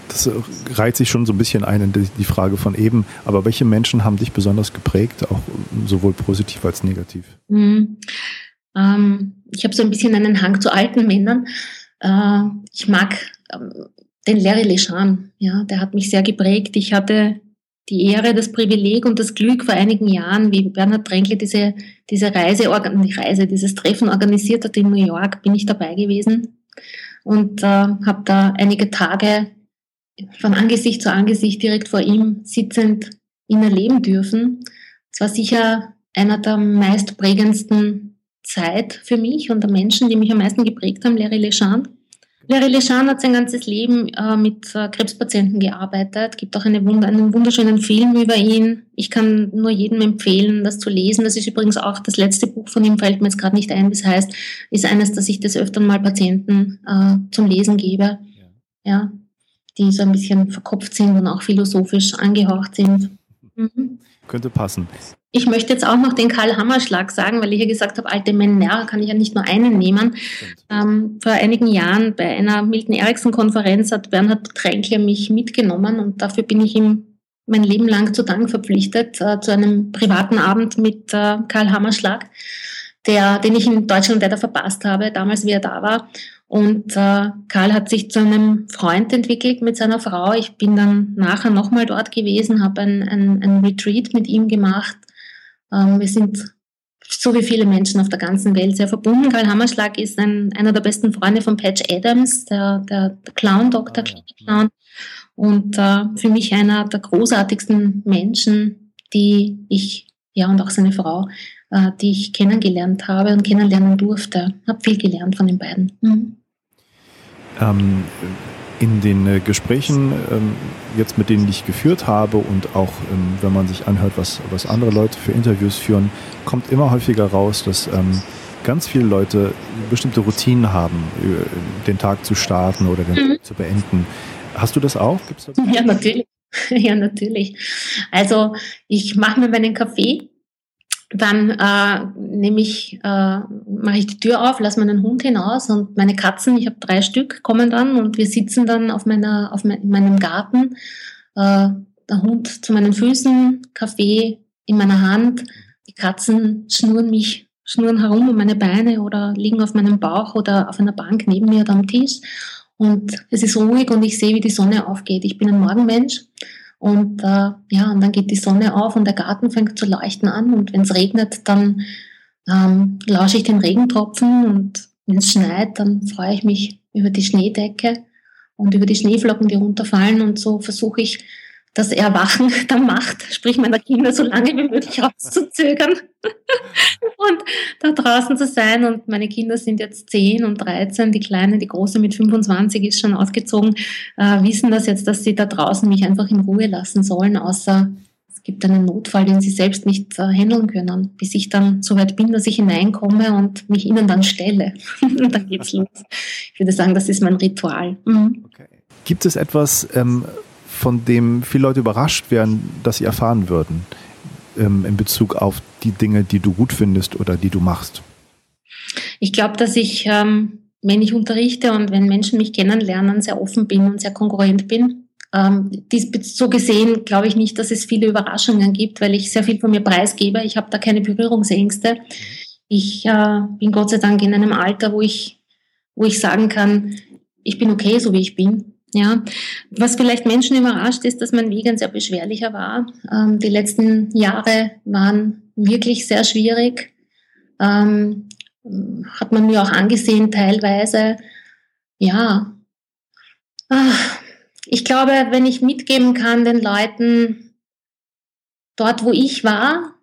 das reiht sich schon so ein bisschen ein in die Frage von eben, aber welche Menschen haben dich besonders geprägt, auch sowohl positiv als negativ? Mhm. Ähm, ich habe so ein bisschen einen Hang zu alten Männern. Äh, ich mag ähm, den Larry Leschan, ja, der hat mich sehr geprägt. Ich hatte die Ehre, das Privileg und das Glück vor einigen Jahren, wie Bernhard Tränkle diese, diese Reise, die Reise, dieses Treffen organisiert hat in New York, bin ich dabei gewesen und äh, habe da einige Tage von Angesicht zu Angesicht direkt vor ihm sitzend ihn erleben dürfen. Es war sicher einer der meist prägendsten Zeit für mich und der Menschen, die mich am meisten geprägt haben, Larry Lechand. Larry Leschan hat sein ganzes Leben äh, mit äh, Krebspatienten gearbeitet. Gibt auch eine einen wunderschönen Film über ihn. Ich kann nur jedem empfehlen, das zu lesen. Das ist übrigens auch das letzte Buch von ihm, fällt mir jetzt gerade nicht ein. Das heißt, ist eines, das ich des Öfteren mal Patienten äh, zum Lesen gebe. Ja. ja. Die so ein bisschen verkopft sind und auch philosophisch angehaucht sind. Mhm. Könnte passen. Ich möchte jetzt auch noch den Karl Hammerschlag sagen, weil ich ja gesagt habe, alte Männer kann ich ja nicht nur einen nehmen. Ähm, vor einigen Jahren bei einer Milton Erickson-Konferenz hat Bernhard Tränkler mich mitgenommen und dafür bin ich ihm mein Leben lang zu Dank verpflichtet, äh, zu einem privaten Abend mit äh, Karl Hammerschlag, der, den ich in Deutschland leider verpasst habe, damals wie er da war. Und äh, Karl hat sich zu einem Freund entwickelt mit seiner Frau. Ich bin dann nachher nochmal dort gewesen, habe ein, ein, ein Retreat mit ihm gemacht ähm, wir sind so wie viele Menschen auf der ganzen Welt sehr verbunden. Karl Hammerschlag ist ein, einer der besten Freunde von Patch Adams, der, der, der Clown, Dr. Clown. Und äh, für mich einer der großartigsten Menschen, die ich ja, und auch seine Frau, äh, die ich kennengelernt habe und kennenlernen durfte. Habe viel gelernt von den beiden. Mhm. Ähm, in den äh, Gesprächen, ähm, jetzt mit denen ich geführt habe und auch ähm, wenn man sich anhört, was, was andere Leute für Interviews führen, kommt immer häufiger raus, dass ähm, ganz viele Leute bestimmte Routinen haben, den Tag zu starten oder den mhm. Tag zu beenden. Hast du das auch? Das ja, natürlich. [LAUGHS] Ja, natürlich. Also ich mache mir meinen Kaffee, dann äh, nehme ich, äh, mache ich die Tür auf, lasse meinen Hund hinaus und meine Katzen, ich habe drei Stück, kommen dann und wir sitzen dann auf meiner, auf mein, meinem Garten. Äh, der Hund zu meinen Füßen, Kaffee in meiner Hand. Die Katzen schnurren mich schnurren herum um meine Beine oder liegen auf meinem Bauch oder auf einer Bank neben mir oder am Tisch. Und es ist ruhig und ich sehe, wie die Sonne aufgeht. Ich bin ein Morgenmensch. Und äh, ja, und dann geht die Sonne auf und der Garten fängt zu leuchten an. Und wenn es regnet, dann ähm, lausche ich den Regentropfen. Und wenn es schneit, dann freue ich mich über die Schneedecke und über die Schneeflocken, die runterfallen. Und so versuche ich das Erwachen [LAUGHS] der Macht, sprich meiner Kinder, so lange wie möglich rauszuzögern [LAUGHS] und da draußen zu sein. Und meine Kinder sind jetzt 10 und 13, die Kleine, die Große mit 25 ist schon ausgezogen, äh, wissen das jetzt, dass sie da draußen mich einfach in Ruhe lassen sollen, außer es gibt einen Notfall, den sie selbst nicht äh, handeln können, bis ich dann so weit bin, dass ich hineinkomme und mich ihnen dann stelle. [LAUGHS] und dann geht's los. Ich würde sagen, das ist mein Ritual. Mhm. Okay. Gibt es etwas, ähm, von dem viele Leute überrascht werden, dass sie erfahren würden ähm, in Bezug auf die Dinge, die du gut findest oder die du machst? Ich glaube, dass ich, ähm, wenn ich unterrichte und wenn Menschen mich kennenlernen, sehr offen bin und sehr konkurrent bin. Ähm, dies, so gesehen glaube ich nicht, dass es viele Überraschungen gibt, weil ich sehr viel von mir preisgebe. Ich habe da keine Berührungsängste. Ich äh, bin Gott sei Dank in einem Alter, wo ich, wo ich sagen kann, ich bin okay, so wie ich bin. Ja, was vielleicht Menschen überrascht, ist, dass mein Weg ein sehr beschwerlicher war. Ähm, die letzten Jahre waren wirklich sehr schwierig. Ähm, hat man mir auch angesehen teilweise. Ja, Ach, ich glaube, wenn ich mitgeben kann den Leuten, dort wo ich war,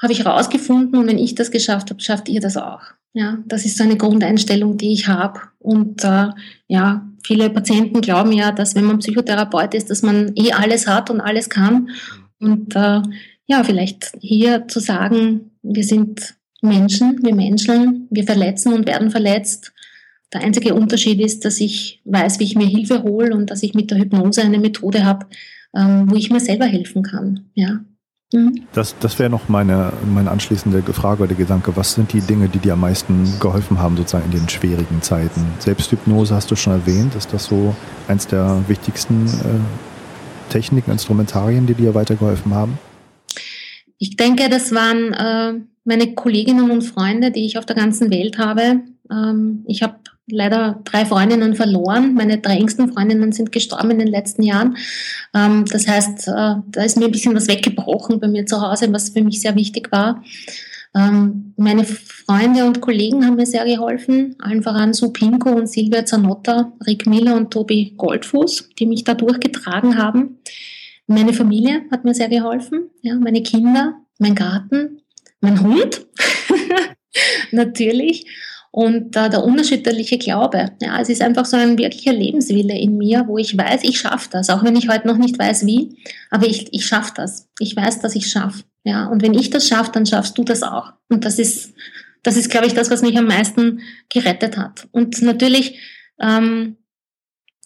habe ich herausgefunden und wenn ich das geschafft habe, schafft ihr das auch. Ja, das ist so eine Grundeinstellung, die ich habe. Und äh, ja, viele Patienten glauben ja, dass wenn man Psychotherapeut ist, dass man eh alles hat und alles kann. Und äh, ja, vielleicht hier zu sagen, wir sind Menschen, wir Menschen, wir verletzen und werden verletzt. Der einzige Unterschied ist, dass ich weiß, wie ich mir Hilfe hole und dass ich mit der Hypnose eine Methode habe, ähm, wo ich mir selber helfen kann. Ja, Mhm. Das, das wäre noch meine, meine anschließende Frage oder Gedanke. Was sind die Dinge, die dir am meisten geholfen haben, sozusagen in den schwierigen Zeiten? Selbsthypnose hast du schon erwähnt. Ist das so eins der wichtigsten äh, Techniken, Instrumentarien, die dir weitergeholfen haben? Ich denke, das waren äh, meine Kolleginnen und Freunde, die ich auf der ganzen Welt habe. Ähm, ich habe leider drei Freundinnen verloren. Meine drei engsten Freundinnen sind gestorben in den letzten Jahren. Ähm, das heißt, äh, da ist mir ein bisschen was weggebrochen bei mir zu Hause, was für mich sehr wichtig war. Ähm, meine Freunde und Kollegen haben mir sehr geholfen, allen voran Sue Pinko und Silvia Zanotta, Rick Miller und Tobi Goldfuß, die mich da durchgetragen haben. Meine Familie hat mir sehr geholfen, ja, meine Kinder, mein Garten, mein Hund, [LAUGHS] natürlich und äh, der unerschütterliche Glaube. Ja, es ist einfach so ein wirklicher Lebenswille in mir, wo ich weiß, ich schaffe das, auch wenn ich heute noch nicht weiß wie, aber ich, ich schaffe das. Ich weiß, dass ich schaffe. Ja, und wenn ich das schaffe, dann schaffst du das auch. Und das ist, das ist, glaube ich, das, was mich am meisten gerettet hat. Und natürlich, ähm,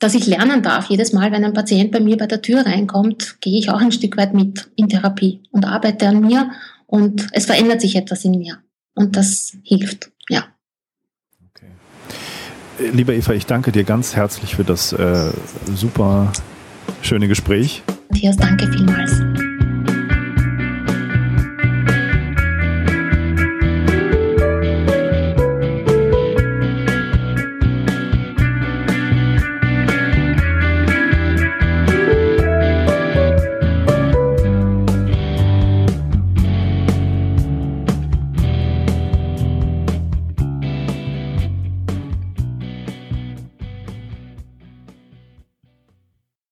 dass ich lernen darf. Jedes Mal, wenn ein Patient bei mir bei der Tür reinkommt, gehe ich auch ein Stück weit mit in Therapie und arbeite an mir und es verändert sich etwas in mir. Und das hilft, ja. Lieber Eva, ich danke dir ganz herzlich für das äh, super schöne Gespräch. Matthias, danke vielmals.